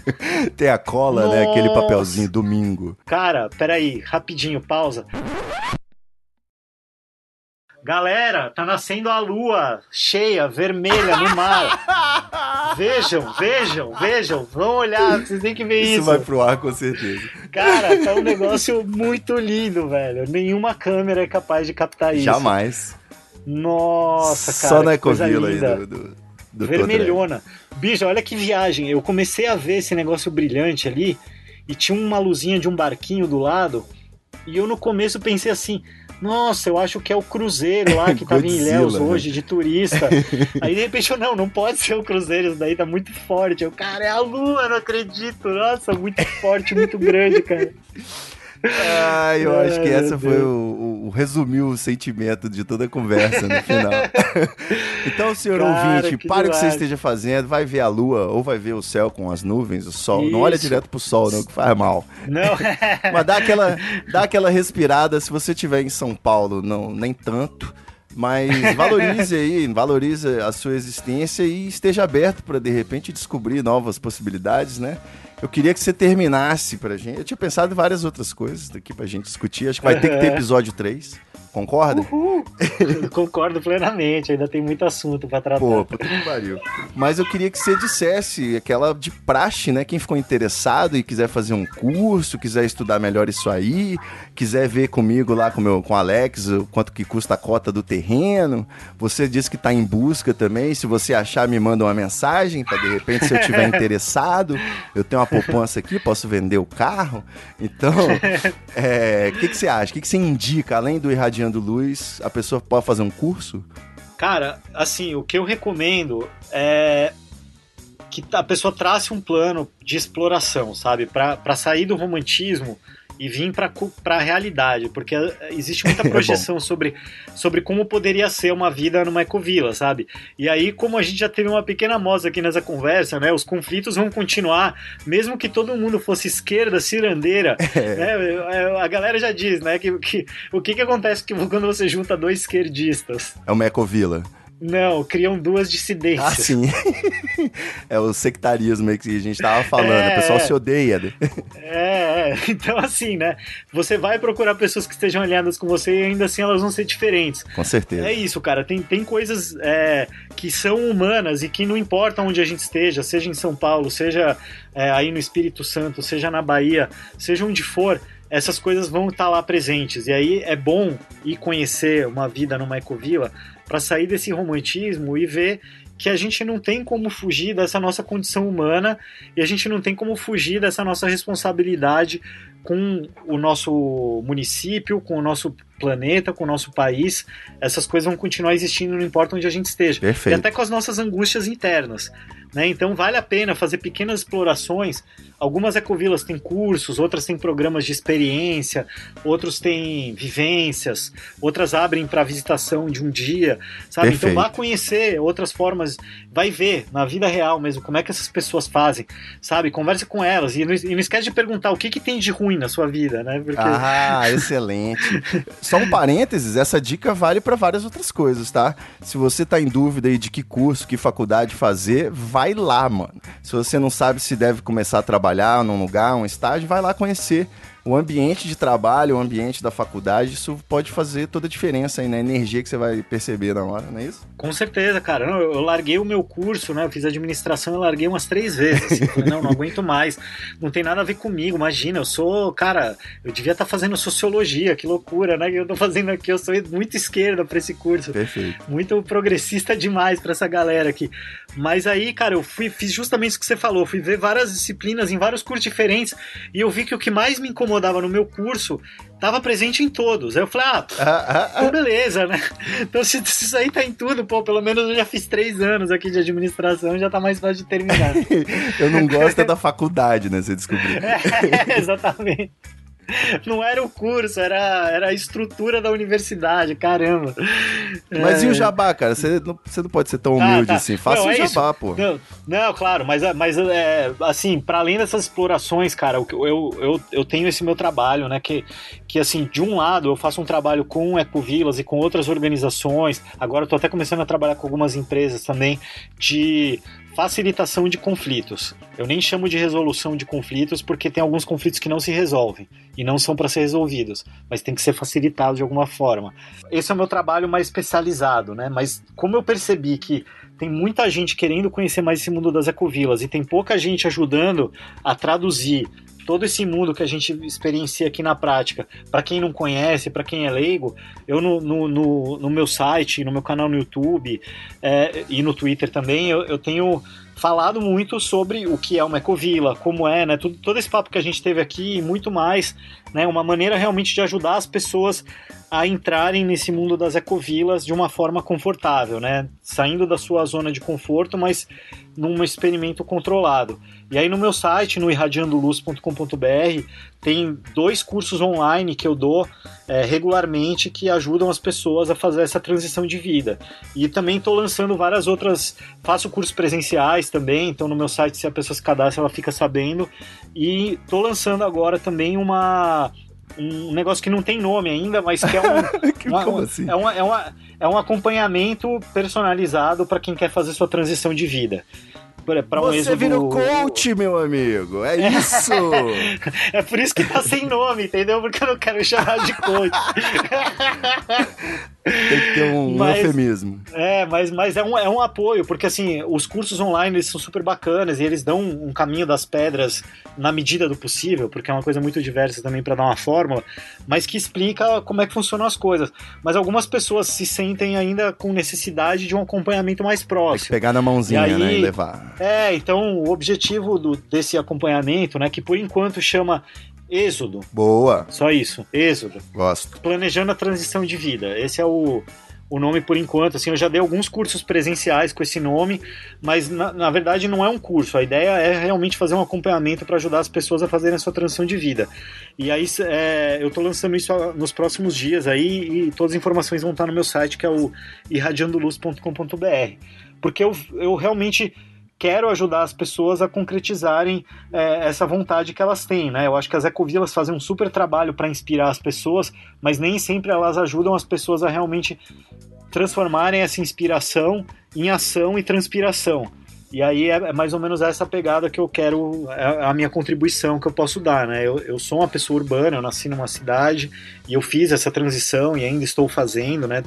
[laughs] Tem a cola, Nossa. né? Aquele papelzinho domingo. Cara, peraí, rapidinho, pausa. Galera, tá nascendo a lua cheia, vermelha no mar. [laughs] Vejam, vejam, vejam. Vão olhar, vocês têm que ver isso. Isso vai pro ar com certeza. Cara, tá um [laughs] negócio muito lindo, velho. Nenhuma câmera é capaz de captar isso. Jamais. Nossa, cara. Só na Ecovila aí do, do, do Vermelhona. Bicho, olha que viagem. Eu comecei a ver esse negócio brilhante ali e tinha uma luzinha de um barquinho do lado. E eu no começo pensei assim: nossa, eu acho que é o cruzeiro lá que tava em Ilhéus né? hoje, de turista. [laughs] Aí de repente eu, não, não pode ser o cruzeiro, isso daí tá muito forte. Eu, cara, é a lua, não acredito. Nossa, muito forte, muito grande, cara. Ah, eu acho que essa foi o, o, resumiu o sentimento de toda a conversa no final. [laughs] então, senhor Cara, ouvinte, pare o que você esteja fazendo, vai ver a lua ou vai ver o céu com as nuvens, o sol. Isso. Não olha direto pro sol, não, que faz mal. Não. [laughs] Mas dá aquela, dá aquela respirada. Se você estiver em São Paulo, não, nem tanto. Mas valorize aí, [laughs] valorize a sua existência e esteja aberto para de repente descobrir novas possibilidades, né? Eu queria que você terminasse pra gente. Eu tinha pensado em várias outras coisas daqui pra gente discutir. Acho que vai ter que ter [laughs] episódio 3. Concorda? Uhul. Concordo plenamente, ainda tem muito assunto para tratar. Pô, puta que pariu. Mas eu queria que você dissesse aquela de praxe, né? Quem ficou interessado e quiser fazer um curso, quiser estudar melhor isso aí, quiser ver comigo lá com, meu, com o Alex o quanto que custa a cota do terreno. Você disse que está em busca também. Se você achar, me manda uma mensagem para de repente, se eu tiver [laughs] interessado, eu tenho uma poupança aqui, posso vender o carro. Então, o [laughs] é, que, que você acha? O que, que você indica, além do irradiando luz, a pessoa pode fazer um curso? Cara, assim, o que eu recomendo é que a pessoa trace um plano de exploração, sabe? Para sair do romantismo e vir para a realidade, porque existe muita [laughs] é projeção sobre, sobre como poderia ser uma vida numa ecovila, sabe? E aí, como a gente já teve uma pequena amostra aqui nessa conversa, né? Os conflitos vão continuar, mesmo que todo mundo fosse esquerda, cirandeira, [laughs] é. né? É, a galera já diz, né? Que, que, o que, que acontece quando você junta dois esquerdistas? É uma ecovila. Não, criam duas dissidências. Ah, sim. [laughs] é o sectarismo que a gente tava falando, é, o pessoal se odeia. Né? É, é, então assim, né? Você vai procurar pessoas que estejam alinhadas com você e ainda assim elas vão ser diferentes. Com certeza. É isso, cara. Tem, tem coisas é, que são humanas e que não importa onde a gente esteja, seja em São Paulo, seja é, aí no Espírito Santo, seja na Bahia, seja onde for, essas coisas vão estar lá presentes. E aí é bom ir conhecer uma vida numa ecovila para sair desse romantismo e ver que a gente não tem como fugir dessa nossa condição humana e a gente não tem como fugir dessa nossa responsabilidade com o nosso município, com o nosso planeta, com o nosso país. Essas coisas vão continuar existindo, não importa onde a gente esteja. Perfeito. E até com as nossas angústias internas. Né? Então vale a pena fazer pequenas explorações. Algumas ecovilas têm cursos, outras têm programas de experiência, outros têm vivências, outras abrem para visitação de um dia, sabe? Perfeito. Então vá conhecer outras formas, vai ver na vida real mesmo como é que essas pessoas fazem, sabe? Converse com elas e não, e não esquece de perguntar o que, que tem de ruim na sua vida, né? Porque Ah, [laughs] excelente. Só um parênteses, essa dica vale para várias outras coisas, tá? Se você tá em dúvida aí de que curso, que faculdade fazer, vai lá, mano. Se você não sabe se deve começar a trabalhar num lugar, um estágio, vai lá conhecer o ambiente de trabalho, o ambiente da faculdade, isso pode fazer toda a diferença aí na energia que você vai perceber na hora, não é isso? Com certeza, cara. Eu, eu larguei o meu curso, né? Eu fiz administração, eu larguei umas três vezes. assim. Falei, não, não aguento mais. Não tem nada a ver comigo. Imagina, eu sou, cara, eu devia estar fazendo sociologia, que loucura, né? Que eu tô fazendo aqui. Eu sou muito esquerda para esse curso. Perfeito. Muito progressista demais para essa galera aqui. Mas aí, cara, eu fui, fiz justamente isso que você falou. Fui ver várias disciplinas em vários cursos diferentes e eu vi que o que mais me incomodava no meu curso estava presente em todos. Aí eu falei, ah, pff, Ah, ah, então ah. beleza, né? Então se, se isso aí tá em tudo, pô, pelo menos eu já fiz três anos aqui de administração, já tá mais fácil de terminar. [laughs] Eu não gosto é da faculdade, né? Você descobriu. [laughs] É, exatamente. Não era o curso, era, era a estrutura da universidade, caramba. Mas É. e o jabá, cara? Você não, você não pode ser tão Ah, humilde tá. assim. Faça Não, o é jabá, isso. pô. Não, não, claro, mas, mas é, assim, para além dessas explorações, cara, que eu, eu, eu tenho esse meu trabalho, né? Que, que assim, de um lado eu faço um trabalho com Ecovilas e com outras organizações. Agora eu tô até começando a trabalhar com algumas empresas também de facilitação de conflitos. Eu nem chamo de resolução de conflitos porque tem alguns conflitos que não se resolvem e não são para ser resolvidos, mas tem que ser facilitado de alguma forma. Esse é o meu trabalho mais especializado, né? Mas como eu percebi que tem muita gente querendo conhecer mais esse mundo das ecovilas e tem pouca gente ajudando a traduzir todo esse mundo que a gente experiencia aqui na prática, para quem não conhece, para quem é leigo, eu no, no, no, no meu site, no meu canal no YouTube é, e no Twitter também, eu, eu tenho falado muito sobre o que é uma ecovila, como é, né? Tudo, todo esse papo que a gente teve aqui e muito mais, né? Uma maneira realmente de ajudar as pessoas a entrarem nesse mundo das ecovilas de uma forma confortável, né? Saindo da sua zona de conforto, mas num experimento controlado. E aí no meu site, no irradiandoluz.com.br, tem dois cursos online que eu dou é, regularmente que ajudam as pessoas a fazer essa transição de vida. E também estou lançando várias outras, faço cursos presenciais também, então no meu site, se a pessoa se cadastra, ela fica sabendo. E estou lançando agora também uma um negócio que não tem nome ainda, mas que é um, [laughs] Que- uma- um- assim? é, uma- é, uma- é um acompanhamento personalizado para quem quer fazer sua transição de vida. Para um Você êxodo- virou coach, meu amigo. É isso. [laughs] É por isso que tá sem nome, entendeu? Porque eu não quero chamar de coach. [laughs] Tem que ter um [laughs] Mas- eufemismo. É, mas, mas é, um, é um apoio, porque assim, os cursos online eles são super bacanas e eles dão um caminho das pedras na medida do possível, porque é uma coisa muito diversa também para dar uma fórmula, mas que explica como é que funcionam as coisas. Mas algumas pessoas se sentem ainda com necessidade de um acompanhamento mais Tem que próximo. pegar na mãozinha, E aí- né? E levar. É, então o objetivo do, desse acompanhamento, né, que por enquanto chama Êxodo, Boa. só isso, Êxodo. Gosto. planejando a transição de vida. Esse é o, o nome por enquanto. Assim, eu já dei alguns cursos presenciais com esse nome, mas na, na verdade não é um curso. A ideia é realmente fazer um acompanhamento para ajudar as pessoas a fazerem a sua transição de vida. E aí é, eu estou lançando isso nos próximos dias aí e todas as informações vão estar no meu site que é o irradiandoluz.com.br. Porque eu, eu realmente quero ajudar as pessoas a concretizarem é, essa vontade que elas têm, né? Eu acho que as ecovilas fazem um super trabalho para inspirar as pessoas, mas nem sempre elas ajudam as pessoas a realmente transformarem essa inspiração em ação e transpiração. E aí é é mais ou menos essa pegada que eu quero, é a minha contribuição que eu posso dar, né? Eu, eu sou uma pessoa urbana, eu nasci numa cidade e eu fiz essa transição e ainda estou fazendo, né?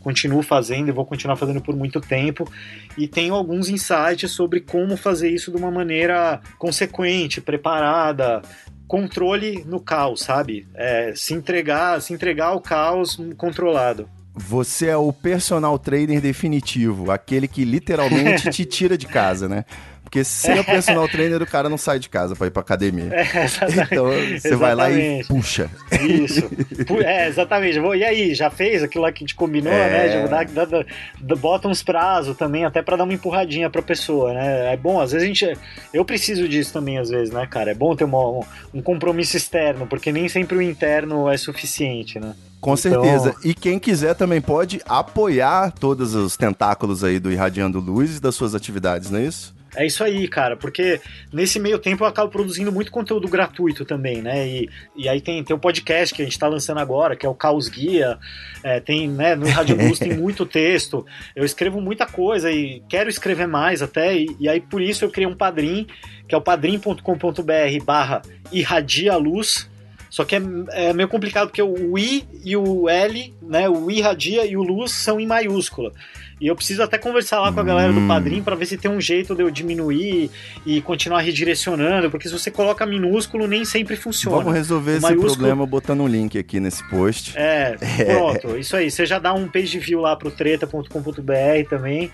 Continuo fazendo e vou continuar fazendo por muito tempo. E tenho alguns insights sobre como fazer isso de uma maneira consequente, preparada, controle no caos, sabe? É, se entregar, se entregar ao caos controlado. Você é o personal trainer definitivo, aquele que literalmente [laughs] te tira de casa, né? Porque sem o personal trainer, o cara não sai de casa pra ir pra academia. É, exatamente. Então você vai lá e Exatamente. puxa. Isso. [laughs] É, exatamente. E aí, já fez aquilo lá que a gente combinou, É. né? Dá, dá- dá- bota uns prazos também, até pra dar uma empurradinha pra pessoa, né? É bom, às vezes a gente. Eu preciso disso também, às vezes, né, cara? É bom ter uma- um compromisso externo, porque nem sempre o interno é suficiente, né? Com Então- certeza. E quem quiser também pode apoiar todos os tentáculos aí do Irradiando Luz e das suas atividades, não é isso? É isso aí, cara, porque nesse meio tempo eu acabo produzindo muito conteúdo gratuito também, né? E, e aí tem, tem o podcast que a gente tá lançando agora, que é o Caos Guia, é, tem, né, no Rádio Luz tem [laughs] muito texto, eu escrevo muita coisa e quero escrever mais até, e, e aí por isso eu criei um padrim, que é o padrim.com.br barra irradia luz, só que é, é meio complicado porque o I e o L, né, o irradia e o luz são em maiúscula. E eu preciso até conversar lá com a galera do Hum. Padrim para ver se tem um jeito de eu diminuir e continuar redirecionando, porque se você coloca minúsculo, nem sempre funciona. Vamos resolver esse maiúsculo- problema botando um link aqui nesse post. É, pronto, isso aí. Você já dá um page view lá pro treta.com.br também,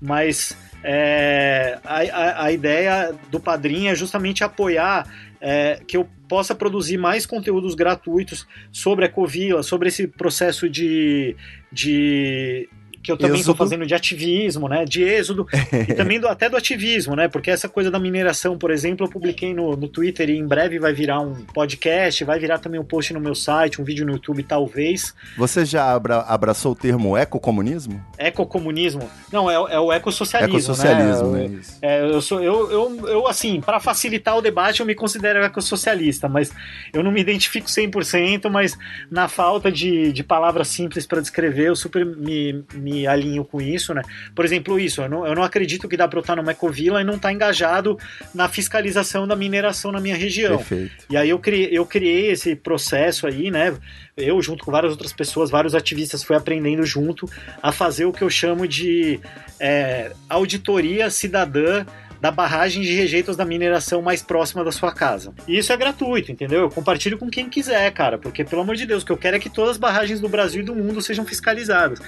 mas é, a, a, a ideia do padrinho é justamente apoiar é, que eu possa produzir mais conteúdos gratuitos sobre a Covila, sobre esse processo de. de que eu também estou fazendo de ativismo, né? De êxodo [laughs] e também do, até do ativismo, né? Porque essa coisa da mineração, por exemplo, eu publiquei no, no Twitter e em breve vai virar um podcast, vai virar também um post no meu site, um vídeo no YouTube, talvez. Você já abra- abraçou o termo ecocomunismo? Ecocomunismo? Não, é, é o ecossocialismo. Ecossocialismo, né? né? Isso. É, eu sou, eu, eu, eu assim, para facilitar o debate, eu me considero ecossocialista, mas eu não me identifico 100%, mas na falta de, de palavras simples para descrever, eu super me, me alinho com isso, né? Por exemplo, isso, eu não, eu não acredito que dá para eu estar numa ecovila e não estar engajado na fiscalização da mineração na minha região. Perfeito. E aí eu criei, eu criei esse processo aí, né? Eu, junto com várias outras pessoas, vários ativistas, fui aprendendo junto a fazer o que eu chamo de é, auditoria cidadã da barragem de rejeitos da mineração mais próxima da sua casa. E isso é gratuito, entendeu? Eu compartilho com quem quiser, cara, porque pelo amor de Deus, o que eu quero é que todas as barragens do Brasil e do mundo sejam fiscalizadas.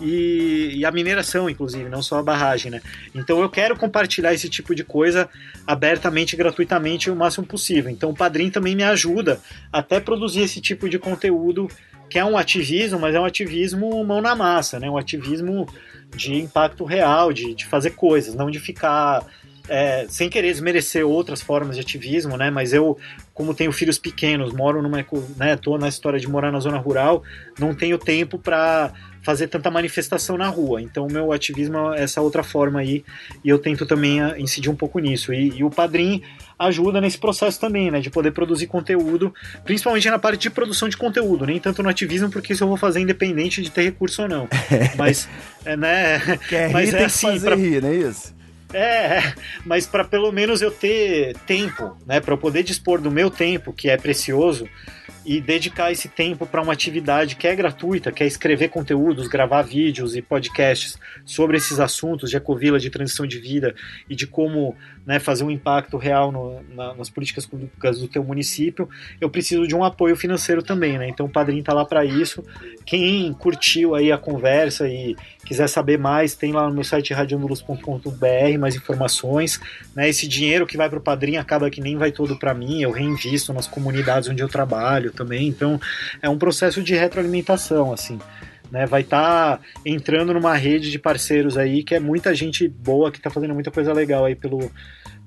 E, e a mineração, inclusive, não só a barragem, né? Então eu quero compartilhar esse tipo de coisa abertamente, gratuitamente, o máximo possível. Então o Padrim também me ajuda até produzir esse tipo de conteúdo que é um ativismo, mas é um ativismo mão na massa, né? Um ativismo de impacto real, de, de fazer coisas, não de ficar é, sem querer desmerecer outras formas de ativismo, né? Mas eu, como tenho filhos pequenos, moro numa, né? Tô na história de morar na zona rural, não tenho tempo para fazer tanta manifestação na rua. Então, o meu ativismo é essa outra forma aí, e eu tento também ah, incidir um pouco nisso. E, e o Padrim ajuda nesse processo também, né? De poder produzir conteúdo, principalmente na parte de produção de conteúdo, nem tanto no ativismo, porque isso eu vou fazer independente de ter recurso ou não. [laughs] Mas, é, né? Quer Mas rir, é assim, pra- rir, não é isso? É, é, mas para pelo menos eu ter tempo, né, para eu poder dispor do meu tempo, que é precioso, e dedicar esse tempo para uma atividade que é gratuita, que é escrever conteúdos, gravar vídeos e podcasts sobre esses assuntos de ecovila, de transição de vida e de como né, fazer um impacto real no- na- nas políticas públicas do teu município, eu preciso de um apoio financeiro também, né? Então o Padrim tá lá para isso. Quem curtiu aí a conversa e quiser saber mais, tem lá no meu site radionulus.com.br mais informações. Né? Esse dinheiro que vai para o padrinho acaba que nem vai todo para mim, eu reinvisto nas comunidades onde eu trabalho também. Então é um processo de retroalimentação, assim. Né, vai estar entrando numa rede de parceiros aí que é muita gente boa que está fazendo muita coisa legal aí pelo,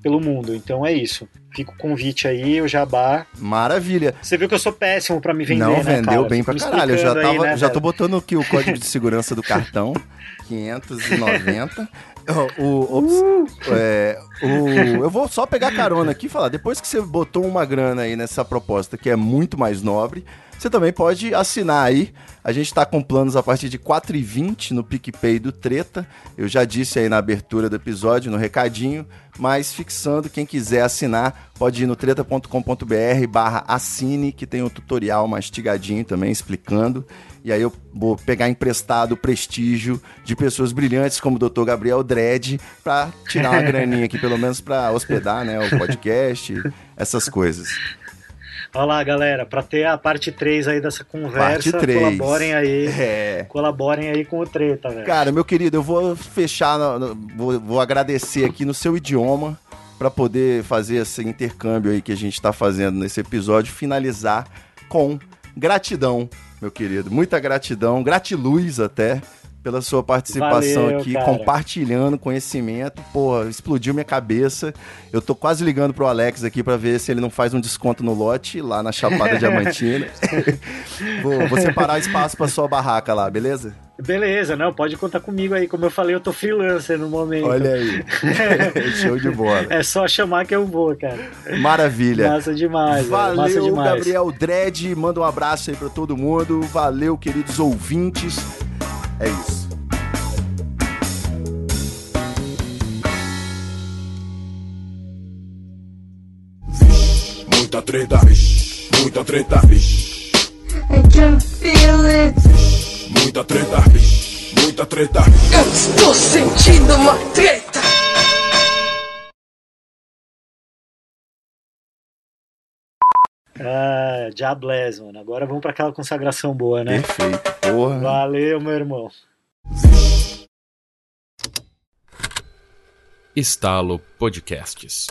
pelo mundo. Então é isso. Fica o convite aí, o jabá. Maravilha. Você viu que eu sou péssimo para me vender, não né, vendeu cara? bem pra me caralho. Eu já, explicando aí, tava, né, já tô botando aqui o [laughs] código de segurança do cartão. 590. [laughs] O, ops, é, o- eu vou só pegar carona aqui e falar. Depois que você botou uma grana aí nessa proposta que é muito mais nobre, você também pode assinar aí. A gente está com planos a partir de R$ 4,20 no PicPay do Treta. Eu já disse aí na abertura do episódio, no recadinho. Mas fixando, quem quiser assinar, pode ir no treta.com.br barra assine, que tem o tutorial mastigadinho também, explicando. E aí eu vou pegar emprestado o prestígio de pessoas brilhantes como o Dr. Gabriel Dredd para tirar uma [laughs] graninha aqui, pelo menos para hospedar né, o podcast, essas coisas. Olha lá, galera, para ter a parte 3 aí dessa conversa, colaborem aí. É. Colaborem aí com o treta, velho. Cara, meu querido, eu vou fechar, vou, vou agradecer aqui no seu idioma para poder fazer esse intercâmbio aí que a gente tá fazendo nesse episódio, finalizar com gratidão, meu querido. Muita gratidão, gratiluz até pela sua participação Valeu, aqui, cara. compartilhando conhecimento. Pô, explodiu minha cabeça. Eu tô quase ligando pro Alex aqui para ver se ele não faz um desconto no lote lá na Chapada [laughs] Diamantina. [laughs] vou, vou separar espaço para sua barraca lá, beleza? Beleza, não, pode contar comigo aí. Como eu falei, eu tô freelancer no momento. Olha aí. [laughs] Show de bola. É só chamar que eu vou, cara. Maravilha. Massa demais, velho. Massa Valeu, demais. Gabriel Dredd. Manda um abraço aí pra todo mundo. Valeu, queridos ouvintes. É isso. Muita treta, vixe, muita treta, vixe, I can feel it. muita treta, vixe, muita treta. Eu estou sentindo uma treta. Ah, Diabless, mano. Agora vamos pra aquela consagração boa, né? Perfeito. Porra. Valeu, meu irmão. Estalo Podcasts.